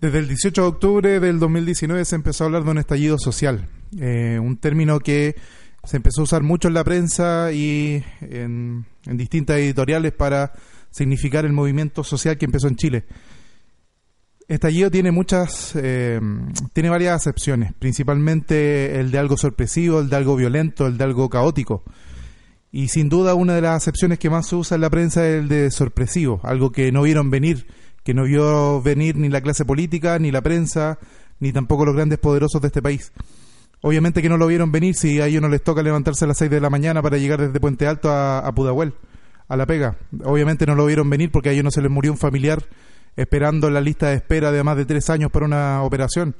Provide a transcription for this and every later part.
Desde el 18 de octubre del 2019 se empezó a hablar de un estallido social, eh, un término que se empezó a usar mucho en la prensa y en, en distintas editoriales para significar el movimiento social que empezó en Chile. Estallido tiene muchas, eh, tiene varias acepciones, principalmente el de algo sorpresivo, el de algo violento, el de algo caótico. Y sin duda una de las acepciones que más se usa en la prensa es el de sorpresivo, algo que no vieron venir que no vio venir ni la clase política, ni la prensa, ni tampoco los grandes poderosos de este país. Obviamente que no lo vieron venir si a ellos no les toca levantarse a las 6 de la mañana para llegar desde Puente Alto a, Pudahuel, a La Pega. Obviamente no lo vieron venir porque a ellos no se les murió un familiar esperando la lista de espera de más de tres años para una operación.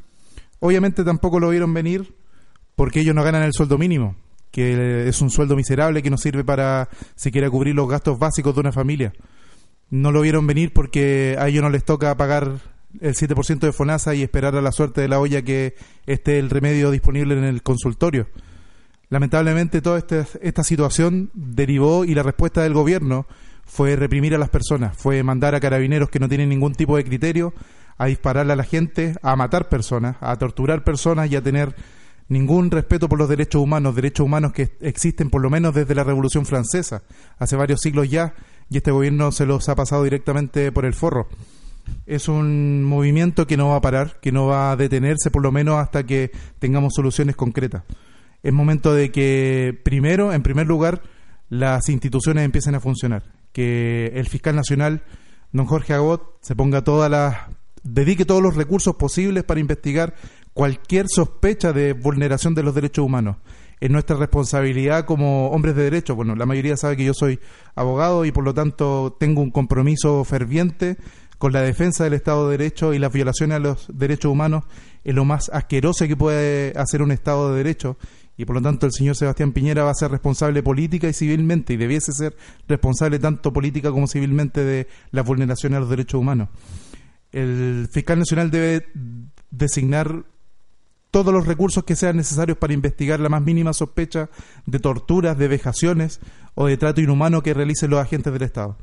Obviamente tampoco lo vieron venir porque ellos no ganan el sueldo mínimo, que es un sueldo miserable que no sirve para siquiera cubrir los gastos básicos de una familia no lo vieron venir porque a ellos no les toca pagar el 7% de FONASA y esperar a la suerte de la olla que esté el remedio disponible en el consultorio. Lamentablemente toda esta, esta situación derivó y la respuesta del gobierno fue reprimir a las personas, fue mandar a carabineros que no tienen ningún tipo de criterio a dispararle a la gente, a matar personas, a torturar personas y a tener ningún respeto por los derechos humanos, derechos humanos que existen por lo menos desde la Revolución Francesa, hace varios siglos ya, y este gobierno se los ha pasado directamente por el forro. Es un movimiento que no va a parar, que no va a detenerse por lo menos hasta que tengamos soluciones concretas. Es momento de que primero, en primer lugar, las instituciones empiecen a funcionar, que el fiscal nacional, don Jorge Agot, se ponga todas las dedique todos los recursos posibles para investigar cualquier sospecha de vulneración de los derechos humanos es nuestra responsabilidad como hombres de derecho. Bueno, la mayoría sabe que yo soy abogado y por lo tanto tengo un compromiso ferviente con la defensa del Estado de Derecho y las violaciones a los derechos humanos es lo más asqueroso que puede hacer un Estado de Derecho y por lo tanto el señor Sebastián Piñera va a ser responsable política y civilmente y debiese ser responsable tanto política como civilmente de las vulneraciones a los derechos humanos. El fiscal nacional debe designar todos los recursos que sean necesarios para investigar la más mínima sospecha de torturas, de vejaciones o de trato inhumano que realicen los agentes del Estado.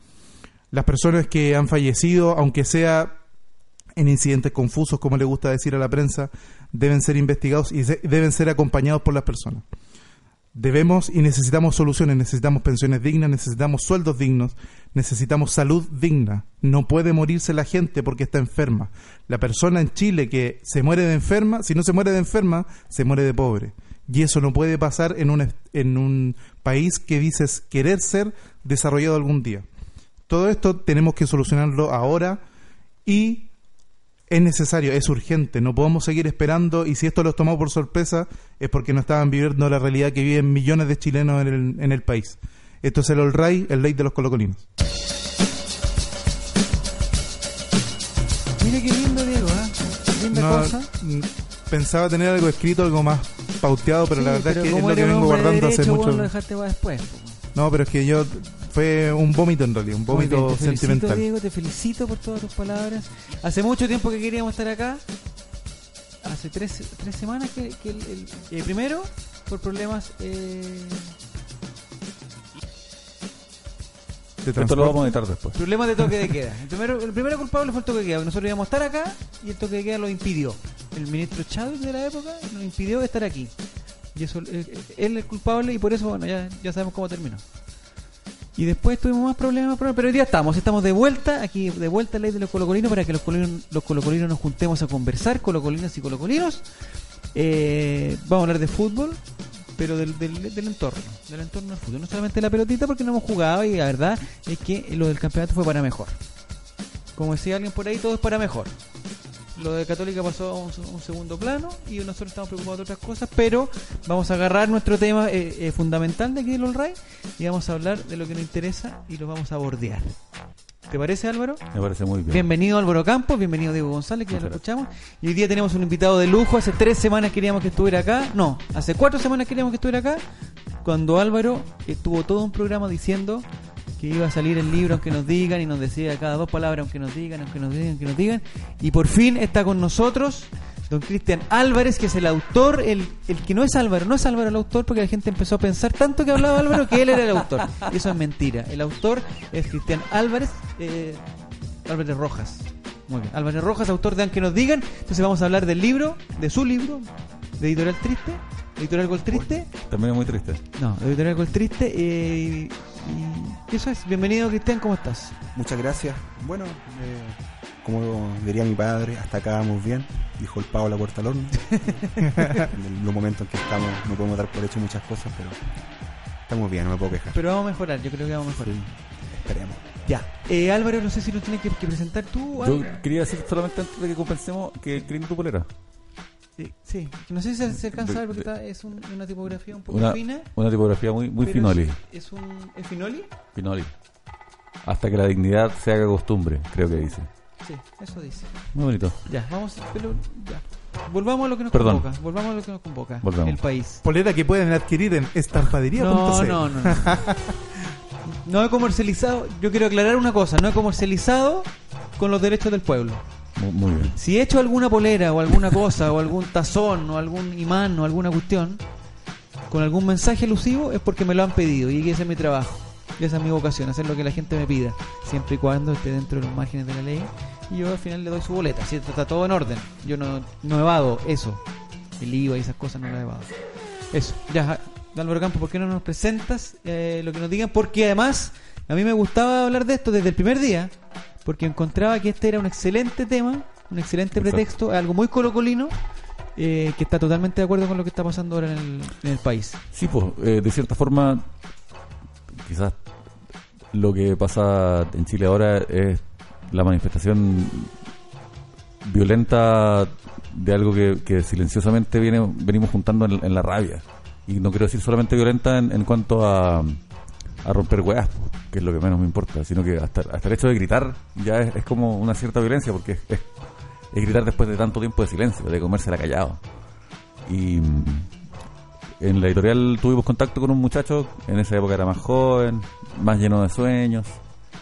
Las personas que han fallecido, aunque sea en incidentes confusos, como le gusta decir a la prensa, deben ser investigados y deben ser acompañados por las personas. Debemos y necesitamos soluciones, necesitamos pensiones dignas, necesitamos sueldos dignos, necesitamos salud digna. No puede morirse la gente porque está enferma. La persona en Chile que se muere de enferma, si no se muere de enferma, se muere de pobre. Y eso no puede pasar en un, en un país que dices querer ser desarrollado algún día. Todo esto tenemos que solucionarlo ahora y es necesario, es urgente, no podemos seguir esperando y si esto los tomó por sorpresa es porque no estaban viviendo la realidad que viven millones de chilenos en el, en el país. Esto es el All Ray, el ley de los colocolinos. Mire qué lindo, Diego, ¿eh? Linda No, cosa. Pensaba tener algo escrito, algo más pauteado, pero Sí, la verdad pero es que es lo que vengo de guardando hace derecho, vos mucho. lo dejaste para después. po. No, pero es que yo fue un vómito en realidad, un Muy bien, vómito te felicito, sentimental. Diego, te felicito por todas tus palabras. Hace mucho tiempo que queríamos estar acá. Hace tres, tres semanas que, que el, el- eh, primero por problemas eh, de Esto lo transporte. vamos a editar después. problemas de toque de queda. El primero, el primero culpable fue el toque de queda. Nosotros íbamos a estar acá y el toque de queda lo impidió. El ministro Chávez de la época nos impidió estar aquí. Y eso, eh, él es culpable y por eso, bueno, ya, ya sabemos cómo terminó. Y después tuvimos más problemas, problemas, pero hoy día estamos, estamos de vuelta, aquí de vuelta a Ley de los Colocolinos para que los colocolinos, los colocolinos nos juntemos a conversar, colocolinas y colocolinos. Eh, vamos a hablar de fútbol, pero del, del, del entorno, del entorno del fútbol. No solamente la pelotita porque no hemos jugado y la verdad es que lo del campeonato fue para mejor. Como decía alguien por ahí, todo es para mejor. Lo de Católica pasó a un, un segundo plano y nosotros estamos preocupados de otras cosas, pero vamos a agarrar nuestro tema eh, eh, fundamental de aquí del All Right y vamos a hablar de lo que nos interesa y lo vamos a bordear. ¿Te parece, Álvaro? Me parece muy bien. Bienvenido Álvaro Campos, bienvenido Diego González, que ya lo escuchamos. Y hoy día tenemos un invitado de lujo. Hace tres semanas queríamos que estuviera acá. No, hace cuatro semanas queríamos que estuviera acá. Cuando Álvaro estuvo todo un programa diciendo que iba a salir el libro aunque nos digan y nos decía cada dos palabras aunque nos digan, aunque nos digan, aunque nos digan. Y por fin está con nosotros don Cristian Álvarez, que es el autor, el, el que no es Álvaro, no es Álvaro el autor porque la gente empezó a pensar tanto que hablaba Álvaro que él era el autor. Y eso es mentira. El autor es Cristian Álvarez. Eh, Álvarez Rojas. Muy bien. Álvarez Rojas, autor de Aunque nos digan. Entonces vamos a hablar del libro, de su libro, de Editorial Triste, Editorial Gol Triste. También es muy triste. No, Editorial Gol Triste. eh, y, eso es. Bienvenido, Cristian, ¿cómo estás? Muchas gracias. Bueno, eh, como diría mi padre, hasta acá vamos bien, dijo el pavo a la puerta al horno. en los momentos en que estamos no podemos dar por hecho muchas cosas, pero estamos bien, no me puedo quejar. Pero vamos a mejorar, yo creo que vamos a mejorar. Sí, esperemos. Ya. Eh, Álvaro, no sé si lo tienes que, que presentar tú. Yo Álvaro. quería decir solamente antes de que compensemos que lindo tu polera. Sí, sí. No sé si se, se alcanza a ver porque está- es un- una tipografía un poco Una, fina. una tipografía muy, muy pero finoli. Es, es un. ¿Es finoli? Finoli. Hasta que la dignidad se haga costumbre, creo que dice. Sí, eso dice. Muy bonito. Ya, vamos. Pero, ya. Volvamos a lo que nos Perdón. convoca. Volvamos a lo que nos convoca. Volvamos. El país. Polera que pueden adquirir en estampadería.cl. No, no, no, no. No he comercializado. Yo quiero aclarar una cosa. No he comercializado con los derechos del pueblo. Muy, bien. Si he hecho alguna polera o alguna cosa o algún tazón o algún imán o alguna cuestión con algún mensaje elusivo es porque me lo han pedido y ese es mi trabajo. Y esa es mi vocación, hacer lo que la gente me pida, siempre y cuando esté dentro de los márgenes de la ley. Y yo al final le doy su boleta, si está todo en orden. Yo no, no evado eso. El IVA y esas cosas no las evado. Eso, ya, Álvaro Campos, ¿por qué no nos presentas eh, lo que nos digan? Porque además, a mí me gustaba hablar de esto desde el primer día, porque encontraba que este era un excelente tema, un excelente Exacto. pretexto, algo muy colocolino, eh, que está totalmente de acuerdo con lo que está pasando ahora en el, en el país. Sí, pues, eh, de cierta forma, quizás lo que pasa en Chile ahora es la manifestación violenta de algo que, que silenciosamente viene, venimos juntando en, en la rabia. Y no quiero decir solamente violenta en, en cuanto a, a romper weas, que es lo que menos me importa, sino que hasta, hasta el hecho de gritar ya es, es como una cierta violencia, porque es, es- es gritar después de tanto tiempo de silencio, de comérsela callado. Y mm, en la editorial tuvimos contacto con un muchacho, en esa época era más joven, más lleno de sueños,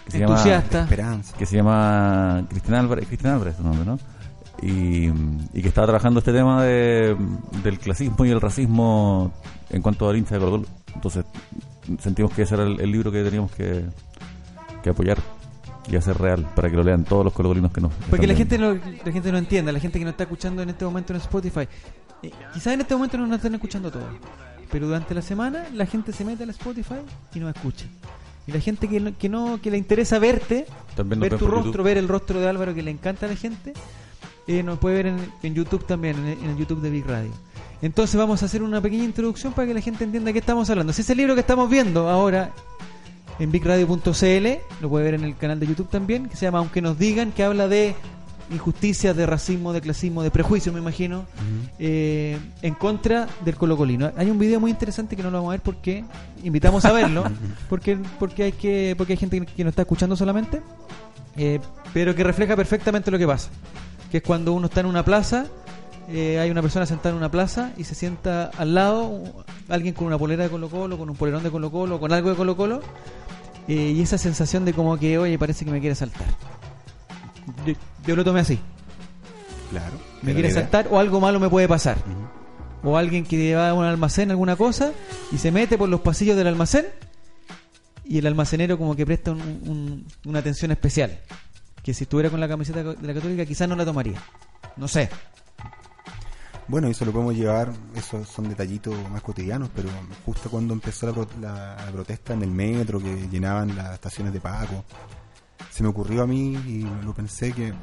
que se llama, Entusiasta. Esperanza. que se llama Cristian Álvarez, Cristian Álvarez su nombre, ¿no? Y, y que estaba trabajando este tema de, del clasismo y el racismo en cuanto al hincha de Colo Colo. Entonces sentimos que ese era el, el libro que teníamos que, que apoyar y hacer real para que lo lean todos los colocolinos que nos Porque la gente, no, la gente no entiende, la gente que nos está escuchando en este momento en Spotify. Eh, quizás en este momento no nos están escuchando todos, pero durante la semana la gente se mete al Spotify y nos escucha. Y la gente que no, que no que le interesa verte, También ver tu rostro, YouTube. ver el rostro de Álvaro que le encanta a la gente, eh, nos puede ver en, en YouTube también, en, en el YouTube de Big Radio. Entonces vamos a hacer una pequeña introducción para que la gente entienda de qué estamos hablando. Si ese libro que estamos viendo ahora en bigradio.cl, lo puede ver en el canal de YouTube también, que se llama Aunque nos digan, que habla de injusticias, de racismo, de clasismo, de prejuicio, me imagino, eh, en contra del colocolino. Hay un video muy interesante que no lo vamos a ver porque invitamos a verlo, porque porque hay que porque hay gente que- que nos está escuchando solamente, eh, pero que refleja perfectamente lo que pasa, que es cuando uno está en una plaza, eh, hay una persona sentada en una plaza y se sienta al lado alguien con una polera de Colo Colo, con un polerón de Colo Colo, con algo de Colo Colo, eh, y esa sensación de como que, oye, parece que me quiere saltar. Yo, yo lo tomé así. Claro. Me quiere saltar o algo malo me puede pasar. O alguien que va a un almacén, alguna cosa, y se mete por los pasillos del almacén y el almacenero como que presta un- un- una atención especial. Que si estuviera con la camiseta de la católica quizás no la tomaría. No sé. Bueno, eso lo podemos llevar, esos son detallitos más cotidianos, pero justo cuando empezó la, pro- la- la protesta en el metro, que llenaban las estaciones de Paco, se me ocurrió a mí y lo pensé que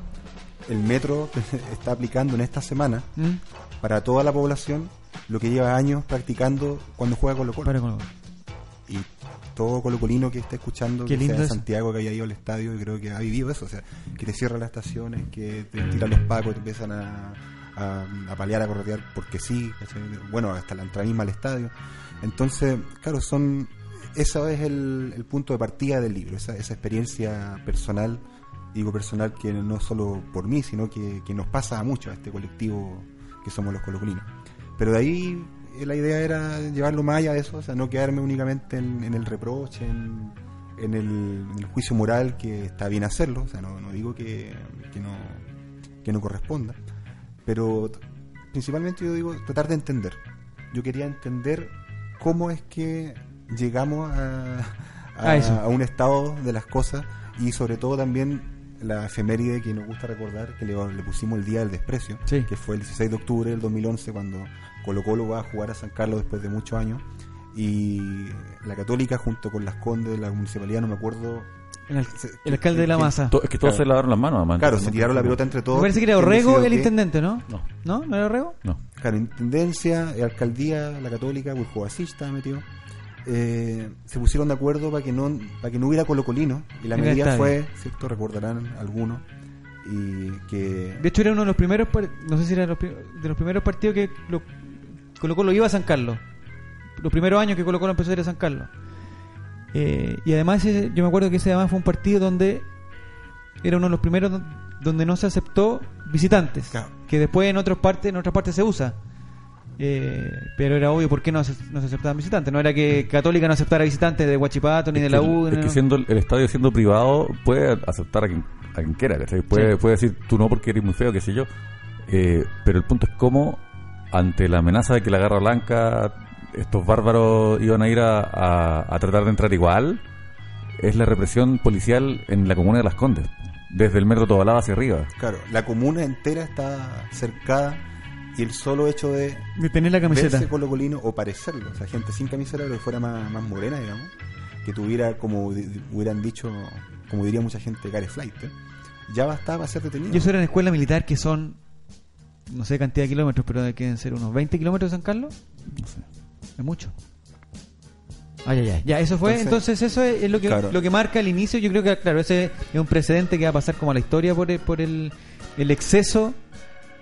el metro está aplicando en esta semana ¿Mm? para toda la población lo que lleva años practicando cuando juega Colo Colo. Con- Y todo colocolino que esté escuchando, Qué que lindo sea de eso. Santiago, que haya ido al estadio, yo creo que ha vivido eso. O sea, que te cierran las estaciones, que te tiran los pacos, te empiezan a, a, a palear, a corretear porque sí. Bueno, hasta la entrada misma al estadio. Entonces, claro, son eso es el, punto de partida del libro, esa, experiencia personal, digo personal que no solo por mí, sino que, nos pasa a muchos, a este colectivo que somos los colocolinos. Pero de ahí eh, la idea era llevarlo más allá de eso, o sea, no quedarme únicamente en, el reproche, en, en el, en el juicio moral, que está bien hacerlo, o sea, no, no digo que, que no, que no corresponda, pero principalmente yo digo tratar de entender. Yo quería entender cómo es que llegamos a, a- un estado de las cosas y sobre todo también la efeméride que nos gusta recordar, que le, le pusimos el Día del Desprecio, Sí. que fue el 16 de octubre del 2011 cuando Colo Colo va a jugar a San Carlos después de muchos años y la Católica junto con las Condes de la municipalidad, no me acuerdo... El, al- se- el alcalde de la masa. To- es que todos Claro. se lavaron las manos, además. Claro, se tiraron la pelota entre todos. Me parece que era ¿Quién Orrego el qué? intendente, ¿no? No, ¿No? ¿No era Orrego? no. Claro, intendencia, eh, alcaldía, la católica, estaba metido. Eh, se pusieron de acuerdo para que no para que no hubiera colocolino y la En el medida estadio. fue, cierto, recordarán algunos y que De hecho, era uno de los primeros, par- no sé si era los pri- de los primeros partidos que lo, Colo Colo iba a San Carlos. Los primeros años que Colo Colo empezó a ir a San Carlos. Eh, y además, ese- yo me acuerdo que ese además fue un partido donde era uno de los primeros don- donde no se aceptó visitantes. Claro. Que después en otras partes, en otras partes se usa. Eh, pero era obvio por qué no se, no se aceptaban visitantes. No era que Católica no aceptara visitantes de Huachipato ni Es de la el- U. Es no. que siendo el, el estadio siendo privado, puede aceptar a quien, a quien quiera. Puede, Sí. puede decir tú no porque eres muy feo, qué sé yo. Eh, pero el punto es cómo, ante la amenaza de que la Garra Blanca, estos bárbaros iban a ir a, a- a tratar de entrar igual, es la represión policial en la comuna de Las Condes, desde el metro Tobalaba hacia arriba. claro, la comuna entera está cercada y el solo hecho de de tener la camiseta. verse colocolino o parecerlo, o sea, gente sin camiseta pero que fuera más, más morena, digamos, que tuviera como di- hubieran dicho, como diría mucha gente, care flight, ¿eh? ya bastaba ser detenido. Y eso era en escuela militar que son, no sé cantidad de kilómetros, pero deben ser unos 20 kilómetros de San Carlos. No sé. Es mucho. Ay, ay, ay. Ya, eso fue. Entonces, Entonces- eso es, es lo, que, Claro. lo que marca el inicio. Yo creo que, claro, ese es un precedente que va a pasar como a la historia por el, por el, el exceso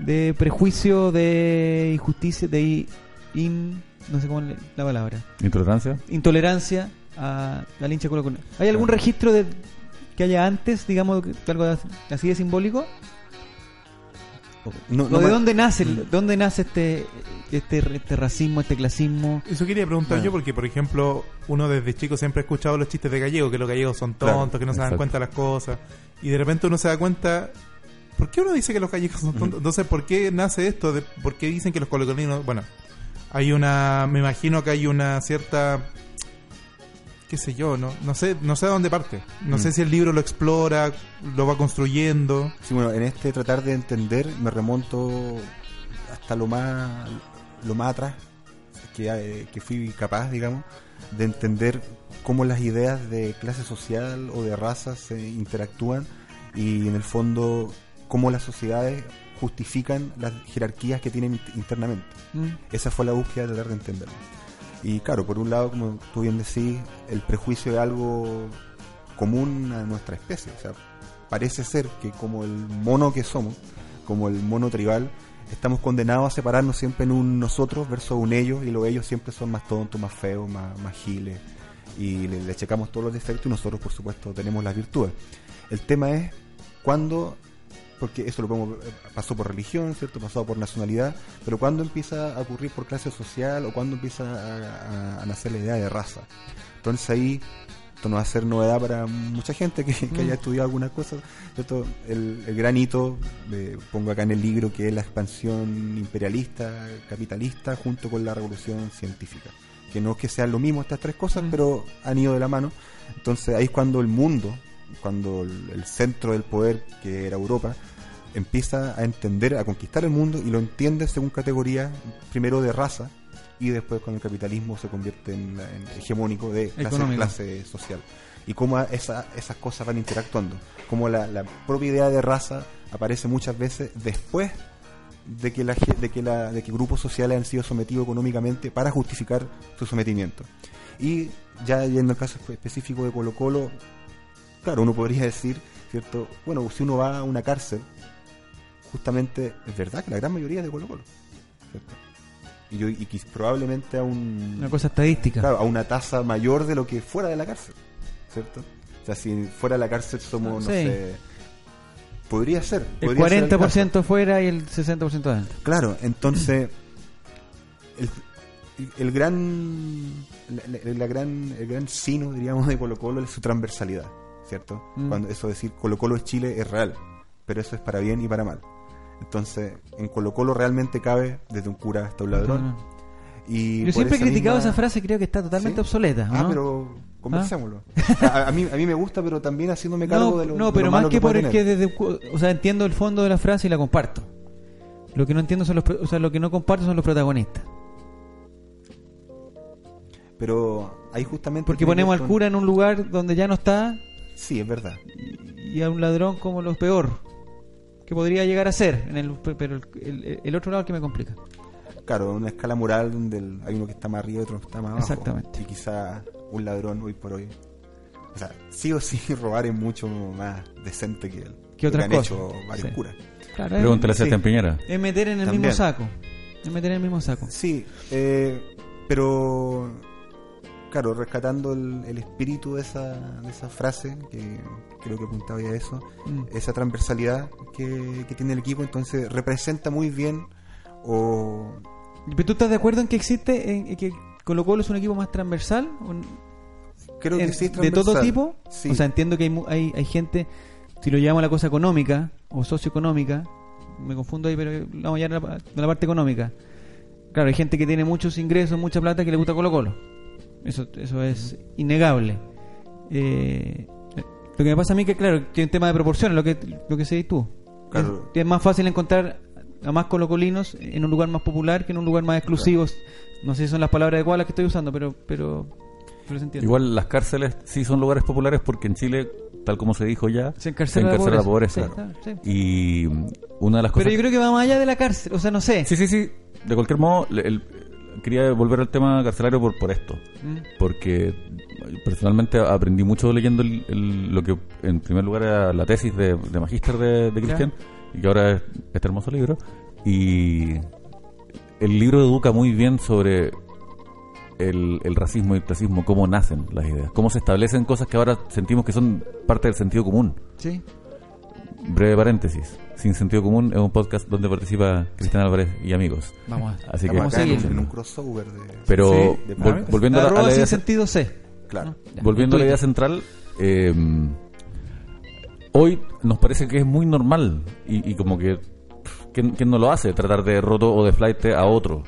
de prejuicio, de injusticia, de i- in, no sé cómo es la palabra, ¿Intolerancia? intolerancia a la hincha Colo Colo. ¿Hay algún registro de que haya antes, digamos, de algo así de simbólico? No- ¿O no de dónde nace, el- dónde nace este, este, este racismo, este clasismo? Eso quería preguntar Bueno. yo porque, por ejemplo, uno desde chico siempre ha escuchado los chistes de gallegos, que los gallegos son tontos, Claro, que no se dan cuenta de las cosas. Y de repente uno se da cuenta, ¿por qué uno dice que los gallegos son tontos? Entonces, ¿por qué nace esto? De, ¿Por qué dicen que los colocolinos... Bueno, hay una... Me imagino que hay una cierta... qué sé yo, no, no sé, no sé a dónde parte. No Mm. sé si el libro lo explora, lo va construyendo. Sí, bueno, en este tratar de entender me remonto hasta lo más lo más atrás que, eh, que fui capaz, digamos, de entender cómo las ideas de clase social o de raza se interactúan y en el fondo cómo las sociedades justifican las jerarquías que tienen int- internamente. ¿Mm? Esa fue la búsqueda de tratar de entenderlo. Y claro, por un lado, como tú bien decís, el prejuicio es algo común a nuestra especie. O sea, parece ser que como el mono que somos, como el mono tribal, estamos condenados a separarnos siempre en un nosotros versus un ellos, y los ellos siempre son más tontos, más feos, más, más giles, y le, le checamos todos los defectos y nosotros, por supuesto, tenemos las virtudes. El tema es cuando, porque eso lo podemos, eh, pasó por religión, ¿cierto? Pasó por nacionalidad, pero cuando empieza a ocurrir por clase social o cuando empieza a, a- a nacer la idea de raza. Entonces ahí esto no va a ser novedad para mucha gente que, que haya estudiado algunas cosas. ¿cierto? El, el gran hito, eh, pongo acá en el libro, que es la expansión imperialista, capitalista, junto con la revolución científica. Que no es que sean lo mismo estas tres cosas, pero han ido de la mano. Entonces ahí es cuando el mundo, cuando el, centro del poder, que era Europa, empieza a entender, a conquistar el mundo y lo entiende según categorías, primero de raza y después cuando el capitalismo se convierte en, hegemónico de clase, clase social. Y cómo esa- esas cosas van interactuando. Cómo la, la propia idea de raza aparece muchas veces después de que, la, de, que la, de que grupos sociales han sido sometidos económicamente para justificar su sometimiento. Y ya yendo al caso espe- específico de Colo Colo, claro, uno podría decir, ¿cierto? Bueno, si uno va a una cárcel, justamente es verdad que la gran mayoría es de Colo Colo, ¿cierto? Y, yo, y quis- probablemente a un Una cosa estadística. claro, a una tasa mayor de lo que fuera de la cárcel, ¿cierto? O sea, si fuera de la cárcel somos, no sé, podría ser. el podría ser 40% fuera y el 60% adentro. Claro, entonces el, el gran la, la- la gran el gran sino diríamos de Colo Colo es su transversalidad, ¿cierto? Mm. Cuando eso decir Colo Colo es Chile es real, pero eso es para bien y para mal. Entonces, en Colo Colo realmente cabe desde un cura hasta un ladrón. Y Yo siempre he criticado misma- esa frase, creo que está totalmente ¿Sí? obsoleta. Ah, ¿no? pero conversémoslo. A, a mí, a mí me gusta, pero también haciéndome cargo no, de lo no, lo pero más que por el que desde o sea entiendo el fondo de la frase y la comparto lo que no entiendo son los o sea lo que no comparto son los protagonistas Pero ahí justamente... porque ponemos al cura en un lugar donde ya no está Sí, es verdad. y a un ladrón como lo peor que podría llegar a ser en el pero el, el- el otro lado es el que me complica Claro, una escala moral donde el- hay uno que está más arriba y otro que está más abajo. Exactamente. Y quizá un ladrón hoy por hoy. O sea, sí o sí robar es mucho más decente que, el, Que otras han cosas. hecho varios Sí. curas. claro es, Pregúntale a sí. Sebastián Piñera. es meter en el También. mismo saco es meter en el mismo saco Sí, eh, pero claro, rescatando el, el espíritu de esa, de esa frase, que creo que apuntaba ya a eso, Mm. esa transversalidad que, que tiene el equipo, entonces representa muy bien o ¿Pero tú estás de acuerdo en que existe en, en que Colo Colo es un equipo más transversal Un- creo que en- sí es de todo transversal. tipo. Sí. O sea, entiendo que hay, hay, hay gente, si lo llevamos a la cosa económica o socioeconómica, me confundo ahí, pero vamos a llevar a la, a la parte económica. Claro, hay gente que tiene muchos ingresos, mucha plata que le gusta Colo Colo. Eso, eso es innegable. Eh, lo que me pasa a mí que, claro, tiene un tema de proporciones, lo que, lo que sé tú. Claro. Es, es más fácil encontrar a más colocolinos en un lugar más popular que en un lugar más exclusivo. No sé si son las palabras adecuadas las que estoy usando, pero, pero, pero se entiende. Igual las cárceles sí son lugares populares porque en Chile, tal como se dijo ya, Se encarcela, encarcela la la pobreza. pobreza. Sí, sí. Y una de las cosas... Pero yo creo que va más allá de la cárcel. O sea, no sé. Sí, sí, sí. De cualquier modo, el- quería volver al tema carcelario por, por esto. Mm. Porque personalmente aprendí mucho leyendo el- el- lo que en primer lugar era la tesis de, de magíster de, de Cristian y que ahora es este hermoso libro. Y el libro educa muy bien sobre el, el racismo y el clasismo, cómo nacen las ideas, cómo se establecen cosas que ahora sentimos que son parte del sentido común. Sí. Breve paréntesis. Sin sentido común es un podcast donde participa Cristian Álvarez y amigos. Vamos a Así que acá en un, crossover de... Pero Sí, de vol- pares. volviendo a la, a la sin sentido C. Claro. Ya, volviendo a la idea central, eh, hoy nos parece que es muy normal y, y como que ¿quién, quién no lo hace? Tratar de roto o de flight a otro.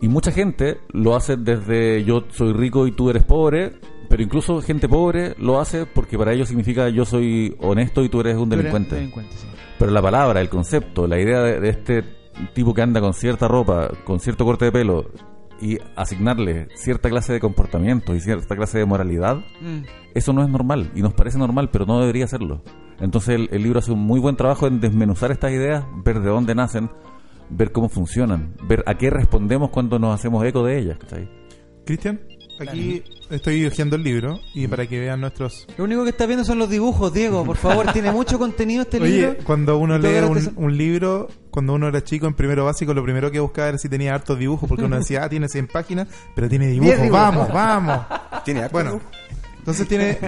Y mucha gente lo hace desde yo soy rico y tú eres pobre, pero incluso gente pobre lo hace porque para ellos significa yo soy honesto y tú eres un Tú eres delincuente. sí. Pero la palabra, el concepto, la idea de, de este tipo que anda con cierta ropa, con cierto corte de pelo y asignarle cierta clase de comportamiento y cierta clase de moralidad, Mm. eso no es normal y nos parece normal, pero no debería serlo. Entonces el, el libro hace un muy buen trabajo en desmenuzar estas ideas, ver de dónde nacen, ver cómo funcionan, ver a qué respondemos cuando nos hacemos eco de ellas. Cristian, aquí estoy hojeando el libro y para que vean nuestros... Lo único que estás viendo son los dibujos, Diego. Por favor, tiene mucho contenido este libro. Oye, cuando uno lee un, libro, cuando uno era chico en primero básico, lo primero que buscaba era si tenía hartos dibujos, porque uno decía, ah, tiene 100 páginas, pero tiene dibujos, vamos, vamos. Tiene harto, Bueno, ¿no? entonces tiene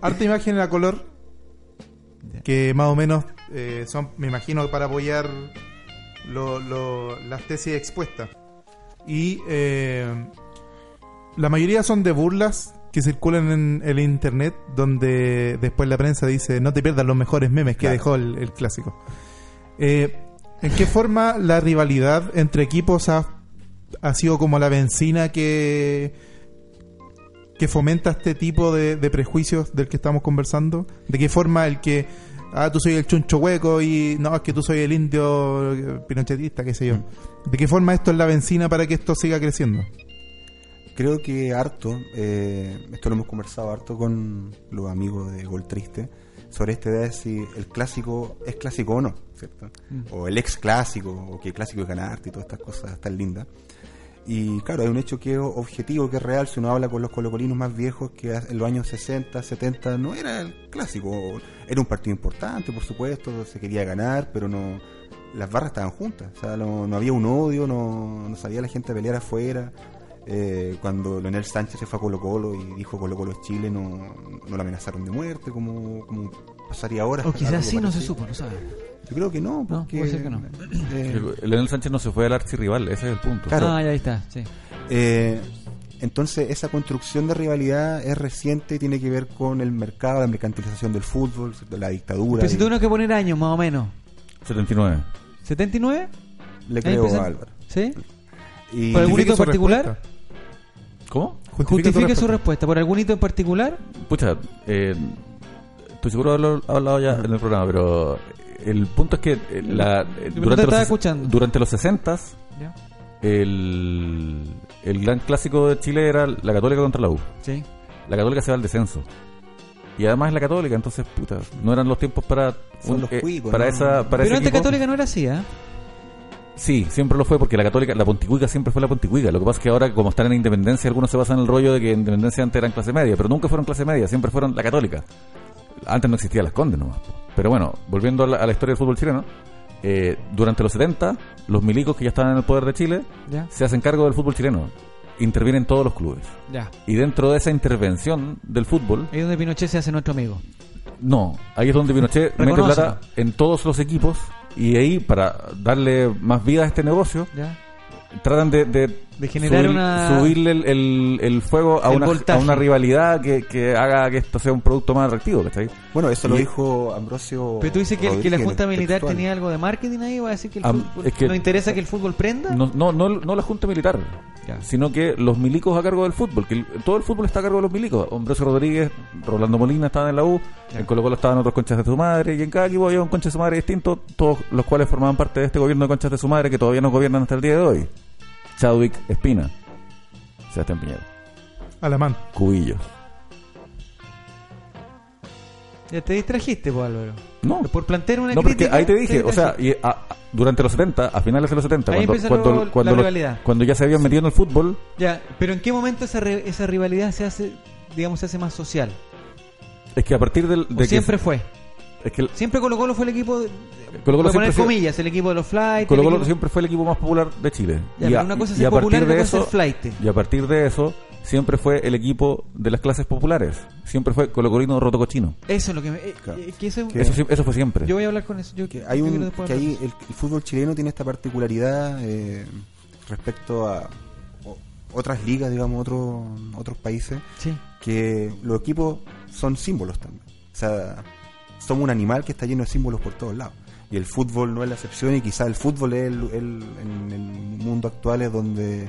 harta imagen a color que más o menos eh, son, me imagino, para apoyar lo- lo- las tesis expuestas. Y eh, la mayoría son de burlas que circulan en el internet, donde después la prensa dice, no te pierdas los mejores memes que Claro. dejó el, el clásico. Eh, ¿En qué forma la rivalidad entre equipos ha, ha sido como la benzina que, que fomenta este tipo de, de prejuicios del que estamos conversando? ¿De qué forma el que, ah, tú soy el chuncho hueco y no, es que tú soy el indio pinochetista, qué sé yo? ¿De qué forma esto es la benzina para que esto siga creciendo? Creo que harto, eh, esto lo hemos conversado harto con los amigos de Gol Triste, sobre esta idea de si el clásico es clásico o no, ¿cierto? O el ex clásico, o el clásico es ganarte y todas estas cosas tan lindas. Y claro, hay un hecho que es objetivo, que es real, si uno habla con los colocolinos más viejos, que en los años 60, 70 no era el clásico, era un partido importante, por supuesto, se quería ganar, pero no, las barras estaban juntas. O sea, no, no había un odio, no, no salía la gente a pelear afuera. Eh, cuando Leonel Sánchez se fue a Colo Colo y dijo Colo Colo es Chile, no, no lo amenazaron de muerte, como, como pasaría ahora. O quizás sí, no se supo, no sabes. Yo creo que no, No, porque, puede ser que no. eh, Leonel Sánchez no se fue al archirrival, ese es el punto. Claro. Ah, ya ahí está, sí. Eh, entonces, esa construcción de rivalidad es reciente y tiene que ver con el mercado, la mercantilización del fútbol, la dictadura. Pero si tuvieron que poner años, más o menos. 79. ¿79? le creo a Álvaro. ¿Sí? Y ¿Por algún hito particular? respuesta. ¿Cómo? Justifique su respuesta. ¿Por algún hito en particular? Pucha, eh, estoy seguro de haberlo hablado ya en el programa, pero el punto es que eh, la, eh, te durante, los, escuchando. durante los 60 Ya. el, el gran clásico de Chile era la Católica contra la U. Sí. La Católica se va al descenso. Y además es la Católica, entonces, puta, no eran los tiempos para Son los eh, para ¿no? esa para Pero ese antes equipo. Católica no era así, ¿ah? Sí, siempre lo fue porque la Católica, la Ponticuica siempre fue la Ponticuica. Lo que pasa es que ahora, como están en Independencia, algunos se basan en el rollo de que Independencia antes eran clase media, pero nunca fueron clase media, siempre fueron la Católica. Antes no existía las Condes nomás. Pero bueno, volviendo a la, a la historia del fútbol chileno, eh, durante los 70, los milicos que ya estaban en el poder de Chile Ya. se hacen cargo del fútbol chileno. Intervienen todos los clubes. Ya. Y dentro de esa intervención del fútbol, Ahí es donde Pinochet se hace nuestro amigo. no, ahí es donde Pinochet mete plata en todos los equipos y ahí, para darle más vida a este negocio, Ya. tratan de, de, De generar subir- una- subirle el, el- el fuego a El una, a una rivalidad que, que haga que esto sea un producto más atractivo, ¿cachai? Bueno, eso lo dijo Ambrosio. Pero tú dices que, la Junta Militar textual. tenía algo de marketing ahí, va a decir que el Am- fútbol, es que- no interesa que el fútbol prenda. No, no, no, no la Junta Militar, Ya. sino que los milicos a cargo del fútbol, que el- todo el fútbol está a cargo de los milicos. Ambrosio Rodríguez, Rolando Molina estaban en la U, en Colo Colo estaban otros conchas de su madre, y en cada equipo había un concha de su madre distinto, todos los cuales formaban parte de este gobierno de conchas de su madre que todavía no gobiernan hasta el día de hoy. Chadwick Espina, Sebastián Piñera, Alamán. Cubillos. Ya te distrajiste, pues, Álvaro. No, Por plantear una No, porque crítica. ahí te dije, te o sea, distrajiste. y, a- a- durante los 70, a finales de los 70, Ahí cuando, empezó cuando, lo- cuando, la lo- rivalidad. cuando ya se habían metido en el fútbol, Ya, pero ¿en qué momento esa, ri- esa rivalidad se hace, digamos, se hace más social? es que a partir del, ¿O de que siempre fue? Es que el- Siempre Colo Colo fue el equipo, de, a poner fue- comillas, el equipo de los flights. Colo Colo equipo- siempre fue el equipo más popular de Chile. Ya, y, a, una cosa es y ser a popular partir de eso, ser flight. y a partir de eso siempre fue el equipo de las clases populares. Siempre fue Colocolino roto cochino. Eso es lo que me... eh, Claro. eh, que eso- Que- Eso, fue siempre. yo voy a hablar con eso. Yo, que hay un que eso. el, el fútbol chileno tiene esta particularidad eh, respecto a o- otras ligas digamos otros otros países Sí. que los equipos son símbolos también o sea somos un animal que está lleno de símbolos por todos lados y el fútbol no es la excepción y quizá el fútbol es el, el- en el mundo actual es donde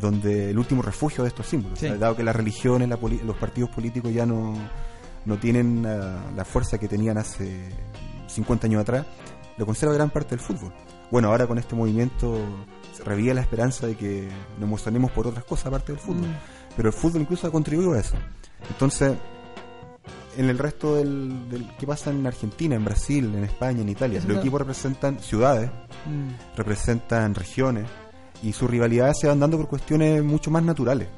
donde el último refugio de estos símbolos Sí. O sea, dado que las religiones la los partidos políticos ya no no tienen ah, la fuerza que tenían hace 50 años atrás, lo conserva gran parte del fútbol. Bueno, ahora con este movimiento se revive la esperanza de que nos emocionemos por otras cosas aparte del fútbol. Mm. Pero el fútbol incluso ha contribuido a eso. Entonces, en el resto del, del ¿qué pasa en Argentina, en Brasil, en España, en Italia? Los equipos representan ciudades, Mm. representan regiones y sus rivalidades se van dando por cuestiones mucho más naturales,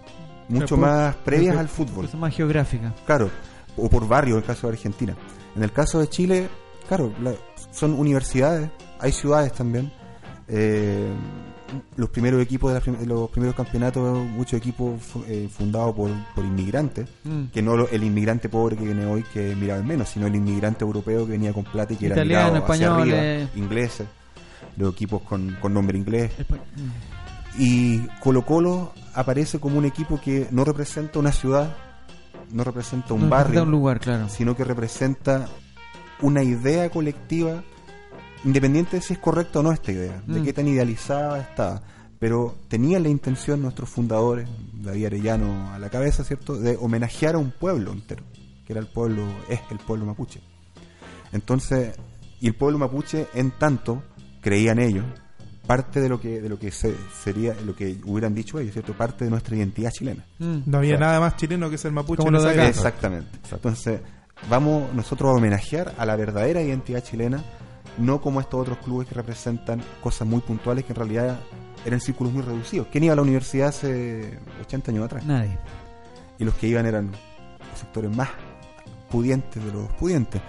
mucho por- más previas por- al fútbol. Más geográfica. Claro, o por barrio en el caso de Argentina. En el caso de Chile, claro, la- son universidades, hay ciudades también. Eh, los primeros equipos de, la de los primeros campeonatos, muchos equipos eh, fundados por, por inmigrantes, Mm. que no el inmigrante pobre que viene hoy que miraba en menos, sino el inmigrante europeo que venía con plata y que Italiano, era mirado hacia arriba, eh. ingleses, los equipos con, con nombre inglés. Mm. Y Colo Colo aparece como un equipo que no representa una ciudad, no representa un No, barrio, un lugar, claro. sino que representa una idea colectiva, independiente de si es correcta o no esta idea, de Mm. qué tan idealizada estaba. Pero tenían la intención nuestros fundadores, David Arellano a la cabeza, ¿cierto?, de homenajear a un pueblo entero, que era el pueblo, es el pueblo mapuche. Entonces, y el pueblo mapuche, en tanto, creían ellos, parte de lo que, de lo que se- sería, lo que hubieran dicho ellos, ¿cierto?, parte de nuestra identidad chilena. Mm. No había nada más chileno que ser mapuche Como en de esa acá. Exactamente. Entonces, vamos nosotros a homenajear a la verdadera identidad chilena, no como estos otros clubes que representan cosas muy puntuales que en realidad eran círculos muy reducidos. ¿Quién iba a la universidad hace 80 años atrás? Nadie. Y los que iban eran los sectores más pudientes de los pudientes.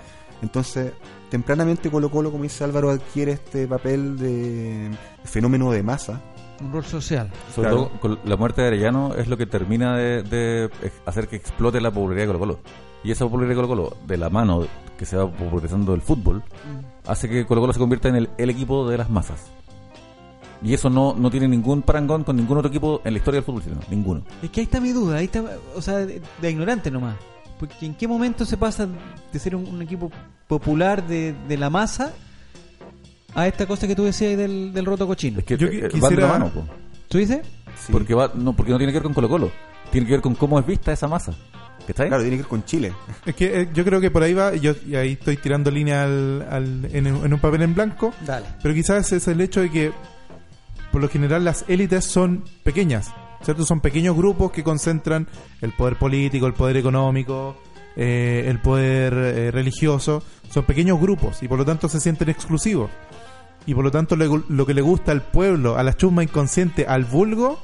Entonces, tempranamente Colo Colo, como dice Álvaro, adquiere este papel de fenómeno de masa. Un rol social. Sobre Claro. todo con la muerte de Arellano es lo que termina de, hacer que explote la popularidad de Colo Colo. Y esa popularidad de Colo Colo, de la mano que se va popularizando el fútbol, hace que Colo Colo se convierta en el, el equipo de las masas. Y eso no, no tiene ningún parangón con ningún otro equipo en la historia del fútbol chileno. Ninguno. Es que ahí está mi duda, ahí está, o sea, de, de ignorante nomás. Porque en qué momento se pasa de ser un, un equipo popular de, de la masa a esta cosa que tú decías del, del roto cochino. Es que Yo eh, de quisiera- la mano, po. ¿Tú dices? Sí. Porque, va, no, porque no tiene que ver con Colo Colo. Tiene que ver con cómo es vista esa masa. ¿Está Claro, tiene que ver con Chile. Es que eh, yo creo que por ahí va, y yo y ahí estoy tirando línea al, al- en, en un papel en blanco, Dale. pero quizás es el hecho de que por lo general las élites son pequeñas, ¿cierto? Son pequeños grupos que concentran el poder político, el poder económico, eh, el poder eh, religioso, son pequeños grupos y por lo tanto se sienten exclusivos. Y por lo tanto le lo que le gusta al pueblo, a la chusma inconsciente, al vulgo,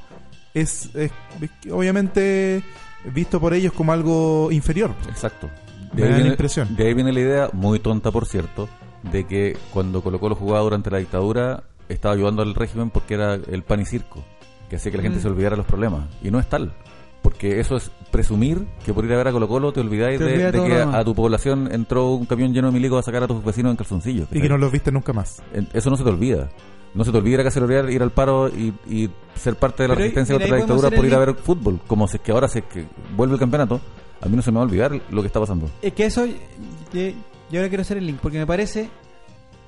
es, es- es que obviamente visto por ellos como algo inferior. Exacto. Me da la impresión. de ahí viene la idea, muy tonta por cierto, de que cuando Colo Colo jugaba durante la dictadura estaba ayudando al régimen porque era el pan y circo, que hacía que la gente Mm. se olvidara los problemas. Y no es tal. Porque eso es presumir que por ir a ver a Colo Colo te olvidáis Te de, de que a, tu población entró un camión lleno de milicos a sacar a tus vecinos en calzoncillos. Y que no los viste nunca más. Eso no se te olvida. No se te olvida que hacer ir al paro y, y ser parte de la Pero resistencia contra la dictadura por el ir a ver fútbol. Como si es que ahora se que vuelve el campeonato, a mí no se me va a olvidar lo que está pasando. Es que eso, y, y ahora quiero hacer el link, porque me parece,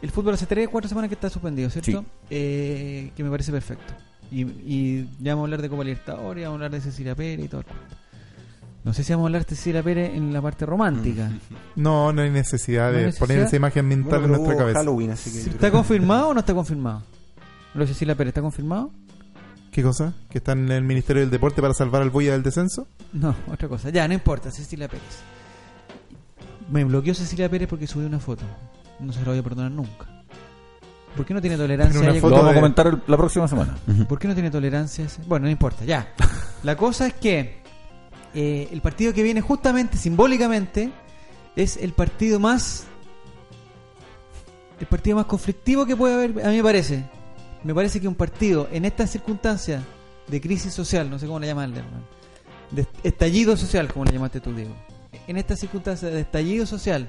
el fútbol hace 3 4 semanas que está suspendido, ¿cierto? Sí. Eh, que me parece perfecto. Y, y ya vamos a hablar de Copa Libertadores, vamos a hablar de Cecilia Pérez y todo el cuento. No sé si vamos a hablar de Cecilia Pérez en la parte romántica. No, no hay necesidad ¿No de necesidad? poner esa imagen mental Bueno, en nuestra cabeza. Halloween, así que yo ¿Está creo- confirmado o no está confirmado? Lo de Cecilia Pérez, ¿está confirmado? ¿Qué cosa? ¿Que está en el Ministerio del Deporte para salvar al Boya del descenso? No, otra cosa. Ya, no importa, Cecilia Pérez. Me bloqueó Cecilia Pérez porque subí una foto. No se lo voy a perdonar nunca. ¿Por qué no tiene tolerancia? Una ella foto Lo vamos de- a comentar el- la próxima semana. ¿Por qué no tiene tolerancia ese? Bueno, no importa, ya. La cosa es que eh, el partido que viene justamente, simbólicamente, es el partido más... El partido más conflictivo que puede haber, a mí me parece. Me parece que un partido en estas circunstancias de crisis social, no sé cómo le llamarle, hermano, de estallido social, como le llamaste tú, Diego. En estas circunstancias de estallido social,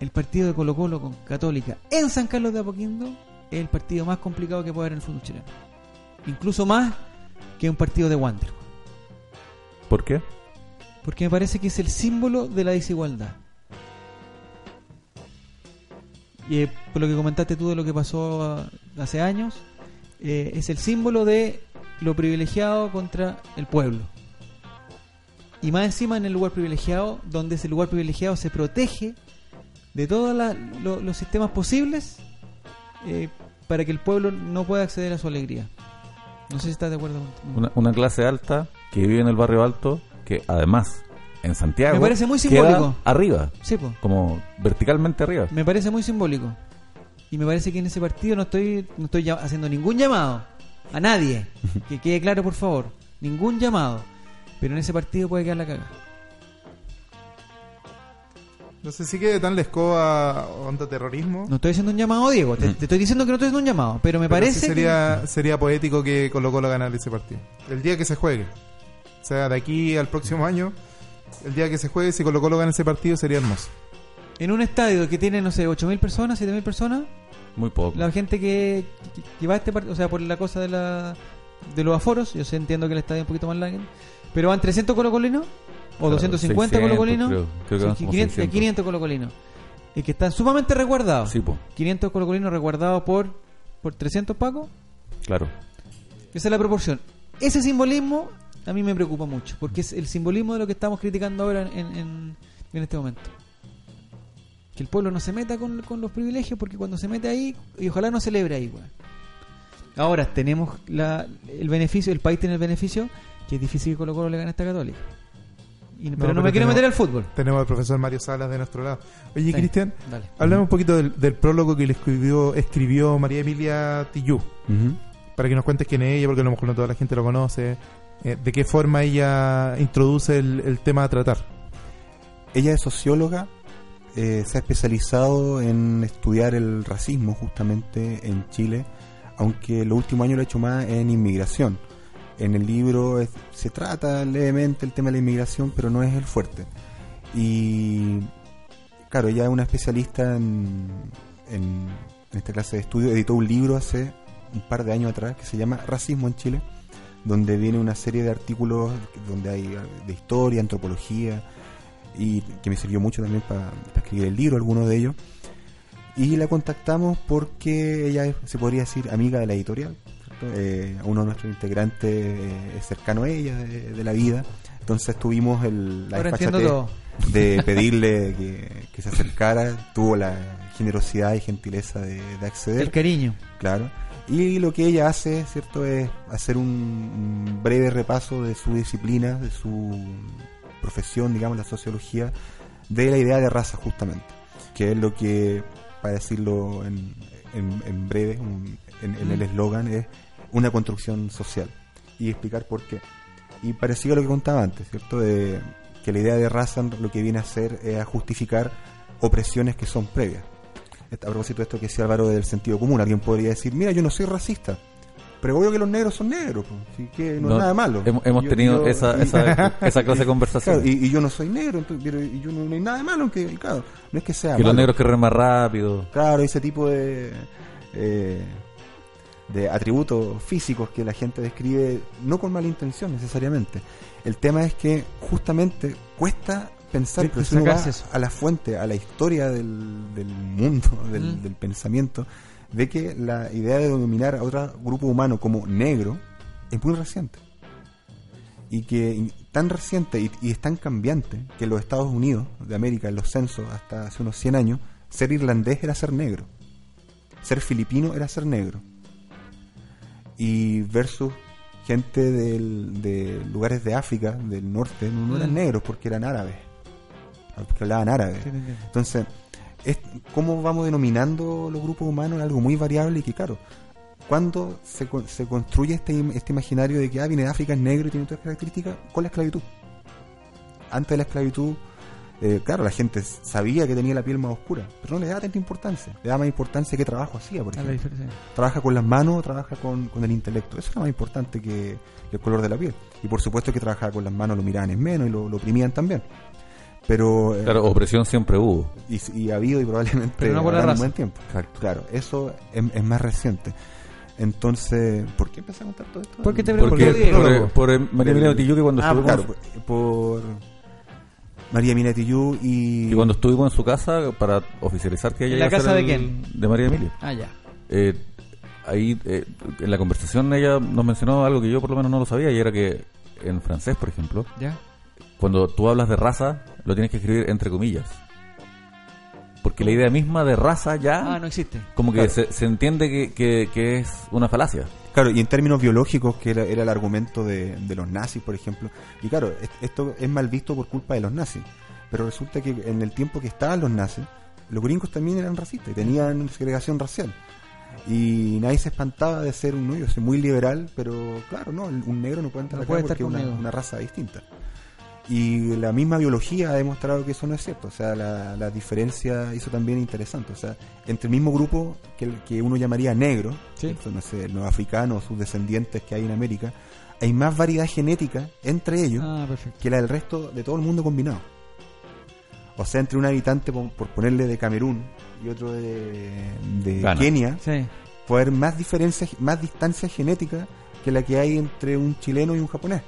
el partido de Colo Colo con Católica en San Carlos de Apoquindo es el partido más complicado que puede haber en el fútbol chileno incluso más que un partido de Wander. ¿Por qué? Porque me parece que es el símbolo de la desigualdad. Y eh, por lo que comentaste tú de lo que pasó ah, hace años, eh, es el símbolo de lo privilegiado contra el pueblo. Y más encima en el lugar privilegiado, donde ese lugar privilegiado se protege de todos los sistemas posibles eh, para que el pueblo no pueda acceder a su alegría. No sé si estás de acuerdo. Una, una clase alta que vive en el barrio alto, que además en Santiago Me parece muy queda simbólico. arriba, Sí, po. como verticalmente arriba. Me parece muy simbólico. Y me parece que en ese partido no estoy, no estoy haciendo ningún llamado a nadie. Que quede claro, por favor. Ningún llamado. Pero en ese partido puede quedar la caga. No sé si quede tan la escoba onda terrorismo. No estoy haciendo un llamado, Diego. Te, te estoy diciendo que no estoy haciendo un llamado. Pero me pero parece sí sería, sería poético que Colo Colo ganara ese partido. El día que se juegue. O sea, de aquí al próximo año, el día que se juegue, si Colo Colo gana ese partido, sería hermoso. en un estadio que tiene, no sé, 8.000 personas, 7.000 personas, Muy poco. la gente que, que, que va a este partido, o sea, por la cosa de la de los aforos, yo sé, entiendo que el estadio es un poquito más largo, pero van 300 colocolinos o Claro, 250 600, colocolinos, creo. Creo que Sí, van como 500, 600. 500 colocolinos, y que están sumamente resguardados. Sí, po, 500 colocolinos resguardados por, por 300 pacos, claro. esa es la proporción. Ese simbolismo a mí me preocupa mucho, porque es el simbolismo de lo que estamos criticando ahora en, en, en este momento. Que el pueblo no se meta con, con los privilegios, porque cuando se mete ahí, y ojalá no celebre ahí, weón. Ahora tenemos la, el beneficio, el país tiene el beneficio, que es difícil que Colo Colo le gane a esta católica. Y- pero no, pero me quiero meter al fútbol. Tenemos al profesor Mario Salas de nuestro lado. Oye, Sí. Cristian, Dale. hablamos un poquito del, del prólogo que le escribió, escribió María Emilia Tillú. Para que nos cuentes quién es ella, porque a lo mejor no toda la gente lo conoce. Eh, de qué forma ella introduce el, tema a tratar. Ella es socióloga, eh, se ha especializado en estudiar el racismo justamente en Chile, aunque los últimos años lo ha hecho más en inmigración. En el libro se trata levemente el tema de la inmigración, pero no es el fuerte. Y claro, ella es una especialista en, en, en esta clase de estudio. Editó un libro hace un par de años atrás que se llama Racismo en Chile, donde viene una serie de artículos donde hay eh, de historia, antropología, y que me sirvió mucho también para escribir el libro, algunos de ellos. Y la contactamos porque ella es, se podría decir, amiga de la editorial. Eh, uno de nuestros integrantes eh, es cercano a ella de, de la vida. Entonces tuvimos el, la de pedirle que, que se acercara. Tuvo la generosidad y gentileza de, de acceder. El cariño. Claro. Y lo que ella hace, ¿cierto?, es hacer un, breve repaso de su disciplina, de su profesión, digamos, la sociología, de la idea de raza, justamente. Que es lo que, para decirlo en, en- en breve, un- en, en el eslogan, es una construcción social. Y explicar por qué. Y parecido a lo que contaba antes, ¿cierto?, de que la idea de raza lo que viene a hacer es a justificar opresiones que son previas a propósito de esto que decía Álvaro del sentido común, alguien podría decir, mira, yo no soy racista, pero obvio que los negros son negros, pues, así que no, No, es nada malo. hemos- hemos Y yo- tenido yo- esa- y- esa- esa clase de conversación. Claro, y, y yo no soy negro, entonces, pero y yo no, no hay nada de malo, en que, y claro, no es que sea que los negros corren más rápido. Claro, ese tipo de, eh, de atributos físicos que la gente describe, no con mala intención necesariamente. El tema es que justamente cuesta pensar, pero si uno va a la fuente, a la historia del, del mundo, del, Mm. del pensamiento, ve que la idea de dominar a otro grupo humano como negro es muy reciente. Y que y tan reciente y, y es tan cambiante que en los Estados Unidos de América, en los censos hasta hace unos 100 años, ser irlandés era ser negro. Ser filipino era ser negro. Y versus gente del- de lugares de África, del norte, no, eran negros porque eran árabes. Porque hablaban árabe. Sí. Entonces, es, ¿cómo vamos denominando los grupos humanos? Es algo muy variable y que, claro, cuando se, se construye este, este imaginario de que ah, viene de África, es negro y tiene otras características, con la esclavitud. Antes de la esclavitud, eh, claro, la gente sabía que tenía la piel más oscura, pero no le daba tanta importancia. Le daba más importancia qué trabajo hacía, por la ejemplo. Trabaja con las manos trabaja con, con el intelecto. Eso era más importante que, que el color de la piel. Y por supuesto que trabajaba con las manos lo miraban en menos y lo, lo oprimían también. Pero eh, Claro, opresión siempre hubo. y, y ha habido y probablemente Pero no por la un buen tiempo. Exacto. Claro, eso es, es más reciente. Entonces, ¿por qué empecé a contar todo esto? ¿Por qué te Porque, Porque por, por, eh, María Del- Emilia Matillú, que cuando Ah, estuvimos, claro, por, por María Minatillú y... que cuando estuvimos en su casa para oficializar que ella ¿En la casa de el- quién? De María Emilia. Ah, ya. Eh, ahí, eh, en la conversación, ella nos mencionó algo que yo por lo menos no lo sabía, y era que en francés, por ejemplo, Ya. Cuando tú hablas de raza, lo tienes que escribir entre comillas. Porque la idea misma de raza ya, Ah, no existe. como que Claro. se, se entiende que, que- que es una falacia. Claro, y en términos biológicos, que era, era el argumento de, de los nazis, por ejemplo. Y claro, es- esto es mal visto por culpa de los nazis. Pero resulta que en el tiempo que estaban los nazis, los gringos también eran racistas y tenían segregación racial. Y nadie se espantaba de ser un, yo soy muy liberal, pero claro, no, un negro no puede entrar No acá puede porque estar es una, una raza distinta. Y la misma biología ha demostrado que eso no es cierto. O sea, la, la diferencia hizo también interesante. O sea, entre el mismo grupo que, el- que uno llamaría negro, Sí. no sé, los africanos, sus descendientes que hay en América, hay más variedad genética entre ellos Ah, que la del resto de todo el mundo combinado. O sea, entre un habitante, por, por ponerle de Camerún y otro de. Kenia, Sí. puede haber más diferencias, más distancia genética que la que hay entre un chileno y un japonés.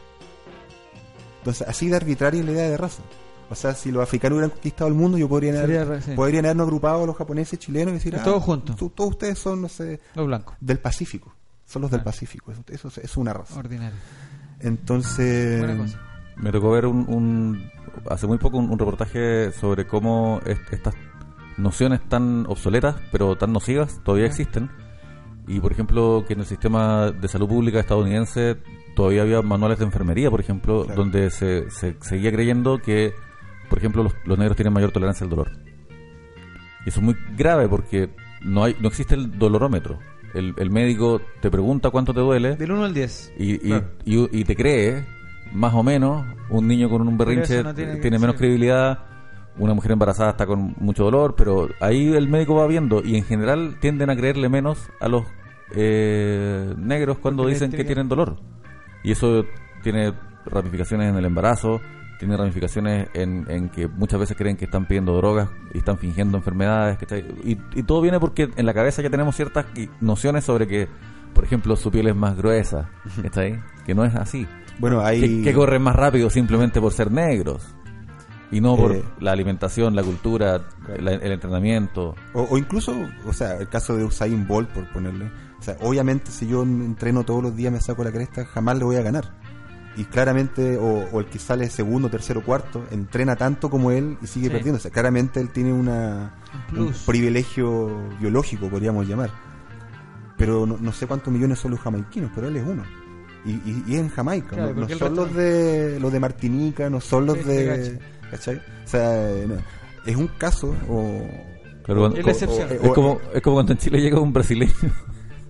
Entonces, así de arbitraria es la idea de raza. O sea, si los africanos hubieran conquistado el mundo, yo podrían, Sería haber, sí. podrían habernos agrupado a los japoneses, chilenos y decir, ah, Todos juntos. tú- todos ustedes son, no sé, Los blancos. del Pacífico. Son los del Ah. Pacífico. Eso, eso es- una raza. Ordinario. Entonces, Buena cosa. Me tocó ver un, un- hace muy poco un, un reportaje sobre cómo est- estas nociones tan obsoletas, pero tan nocivas, todavía Ya. existen. Y por ejemplo, que en el sistema de salud pública estadounidense todavía había manuales de enfermería, por ejemplo, Claro. donde se, se seguía creyendo que, por ejemplo, los, los negros tienen mayor tolerancia al dolor. Y eso es muy grave porque no hay no existe el dolorómetro. El, el médico te pregunta cuánto te duele Del 1 al 10. y, y, Claro. y- y te cree, más o menos, un niño con un berrinche no tiene menos credibilidad, una mujer embarazada está con mucho dolor, pero ahí el médico va viendo y en general tienden a creerle menos a los eh, negros cuando Porque dicen que tienen dolor. Y eso tiene ramificaciones en el embarazo, tiene ramificaciones en, en que muchas veces creen que están pidiendo drogas y están fingiendo enfermedades. ¿cachai? Y, y todo viene porque en la cabeza ya tenemos ciertas nociones sobre que, por ejemplo, su piel es más gruesa, ¿cachai? que no es así. Bueno, hay... Que, que corren más rápido simplemente por ser negros. Y no por Eh. la alimentación, la cultura, la- el entrenamiento. O, o incluso, o sea, el caso de Usain Bolt, por ponerle. O sea, obviamente si yo entreno todos los días, me saco la cresta, jamás le voy a ganar. Y claramente, o, o el que sale segundo, tercero, cuarto, entrena tanto como él y sigue Sí. perdiendo. O sea, claramente él tiene una, Un privilegio biológico, podríamos llamar. Pero no, no sé cuántos millones son los jamaiquinos, pero él es uno. Y, y, y es en Jamaica, Claro, no- son los de los de Martinica, no son los Sí, de... ¿Cachai? O sea, no, es un caso, o... Pero cuando- Es la excepción. es, como, es como cuando en Chile llega un brasileño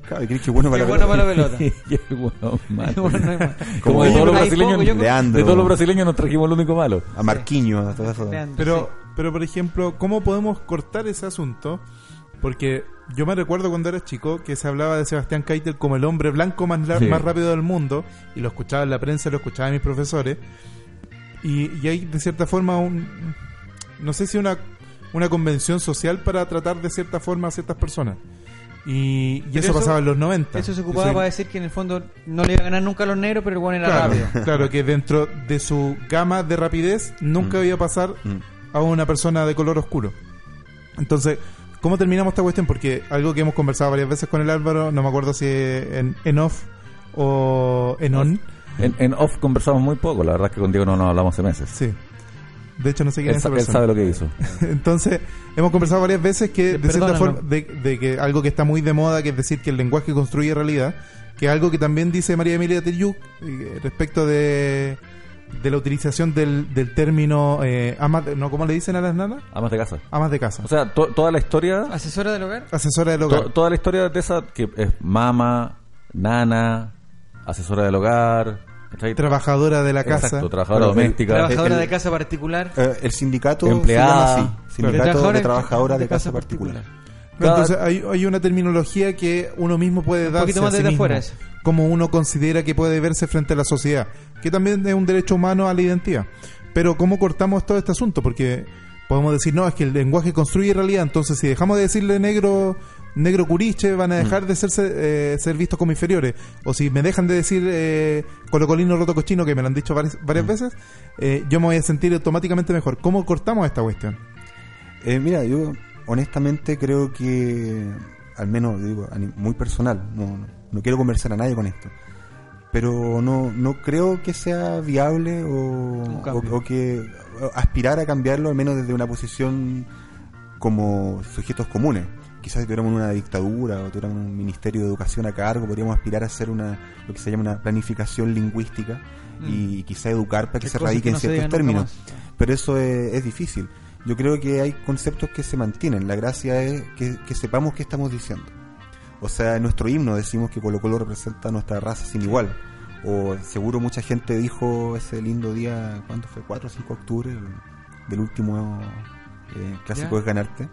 Claro, ¿crees que bueno para Qué la bueno pelota? para la pelota. Bueno. Como de todos los brasileños, de todos los brasileños nos trajimos el único malo. a Marquinhos. Leandro, Pero, sí. pero por ejemplo, ¿cómo podemos cortar ese asunto? Porque yo me recuerdo cuando era chico que se hablaba de Sebastián Keitel como el hombre blanco más, Sí. más rápido del mundo, y lo escuchaba en la prensa, lo escuchaba en mis profesores, y, y hay de cierta forma un, no sé si una, una convención social para tratar de cierta forma a ciertas personas. Y, eso, eso- pasaba en los 90. Eso se ocupaba soy- para decir que en el fondo no le iba a ganar nunca a los negros, pero el bueno era claro, rápido. claro, que dentro de su gama de rapidez nunca Mm. iba a pasar Mm. a una persona de color oscuro. Entonces, ¿cómo terminamos esta cuestión? Porque algo que hemos conversado varias veces con el Álvaro, no me acuerdo si en, en off o en on. En, en off conversamos muy poco, la verdad es que con Diego no nos hablamos hace meses. Sí. De hecho, no sé quién Él, es esa sa- él persona. sabe lo que hizo. Entonces, hemos conversado varias veces que, Sí, de cierta forma, de, de que algo que está muy de moda, que es decir, que el lenguaje construye realidad, que es algo que también dice María Emilia Teliuk eh, respecto de, de la utilización del, del término eh, amas de- no, ¿cómo le dicen a las nanas? Amas de casa. Amas de casa. O sea, to- toda la historia, ¿Asesora del hogar? Asesora del hogar. to- toda la historia de esa que es mama, nana, asesora del hogar, ¿cachai? trabajadora de la casa. Exacto, trabajadora Pero, doméstica. Trabajadora el- de casa particular. Eh, el sindicato Empleada. se llama así, sindicato Trabajadora de casa particular. Entonces hay, hay una terminología que uno mismo puede Un darse poquito más a sí desde mismo, afuera eso. como uno considera que puede verse frente a la sociedad, que también es un derecho humano a la identidad. Pero ¿cómo cortamos todo este asunto? Porque podemos decir, no, es que el lenguaje construye realidad, entonces si dejamos de decirle negro negro curiche van a dejar de ser, eh, ser vistos como inferiores. O si me dejan de decir eh, colocolino roto cochino, que me lo han dicho varias, varias veces, eh, yo me voy a sentir automáticamente mejor. ¿Cómo cortamos esta cuestión? Eh, mira, yo honestamente creo que, al menos digo, muy personal, no, no, no quiero conversar a nadie con esto, pero no, no creo que sea viable o, o- o que aspirar a cambiarlo, al menos desde una posición como sujetos comunes. Quizás si tuviéramos una dictadura o tuviéramos un ministerio de educación a cargo, podríamos aspirar a hacer una lo que se llama una planificación lingüística y quizá educar para que se no se ciertos términos pero eso es, es difícil. Yo creo que hay conceptos que se mantienen. La gracia es que, que sepamos qué estamos diciendo. O sea, en nuestro himno decimos que Colo Colo representa nuestra raza sin igual. O seguro mucha gente dijo ese lindo día, ¿cuánto fue? 4 o 5 de octubre, el- del último eh, clásico Ya. es ganarte.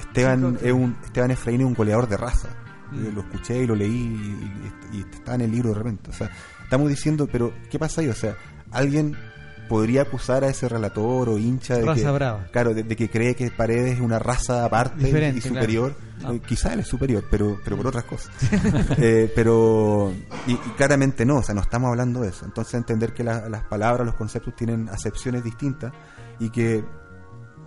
Esteban, es un, Esteban Efraín es un goleador de raza. Yo Mm. lo escuché y lo leí y, y- y está en el libro de repente. O sea, estamos diciendo, pero ¿qué pasa ahí? O sea, alguien podría acusar a ese relator o hincha de Raza que, brava. claro, de, de que cree que Paredes es una raza aparte Diferente, y superior. claro. Eh, Quizá él es superior, pero, pero por otras cosas. Eh, pero, y, y claramente no, o sea, no estamos hablando de eso. Entonces entender que la- las palabras, los conceptos tienen acepciones distintas y que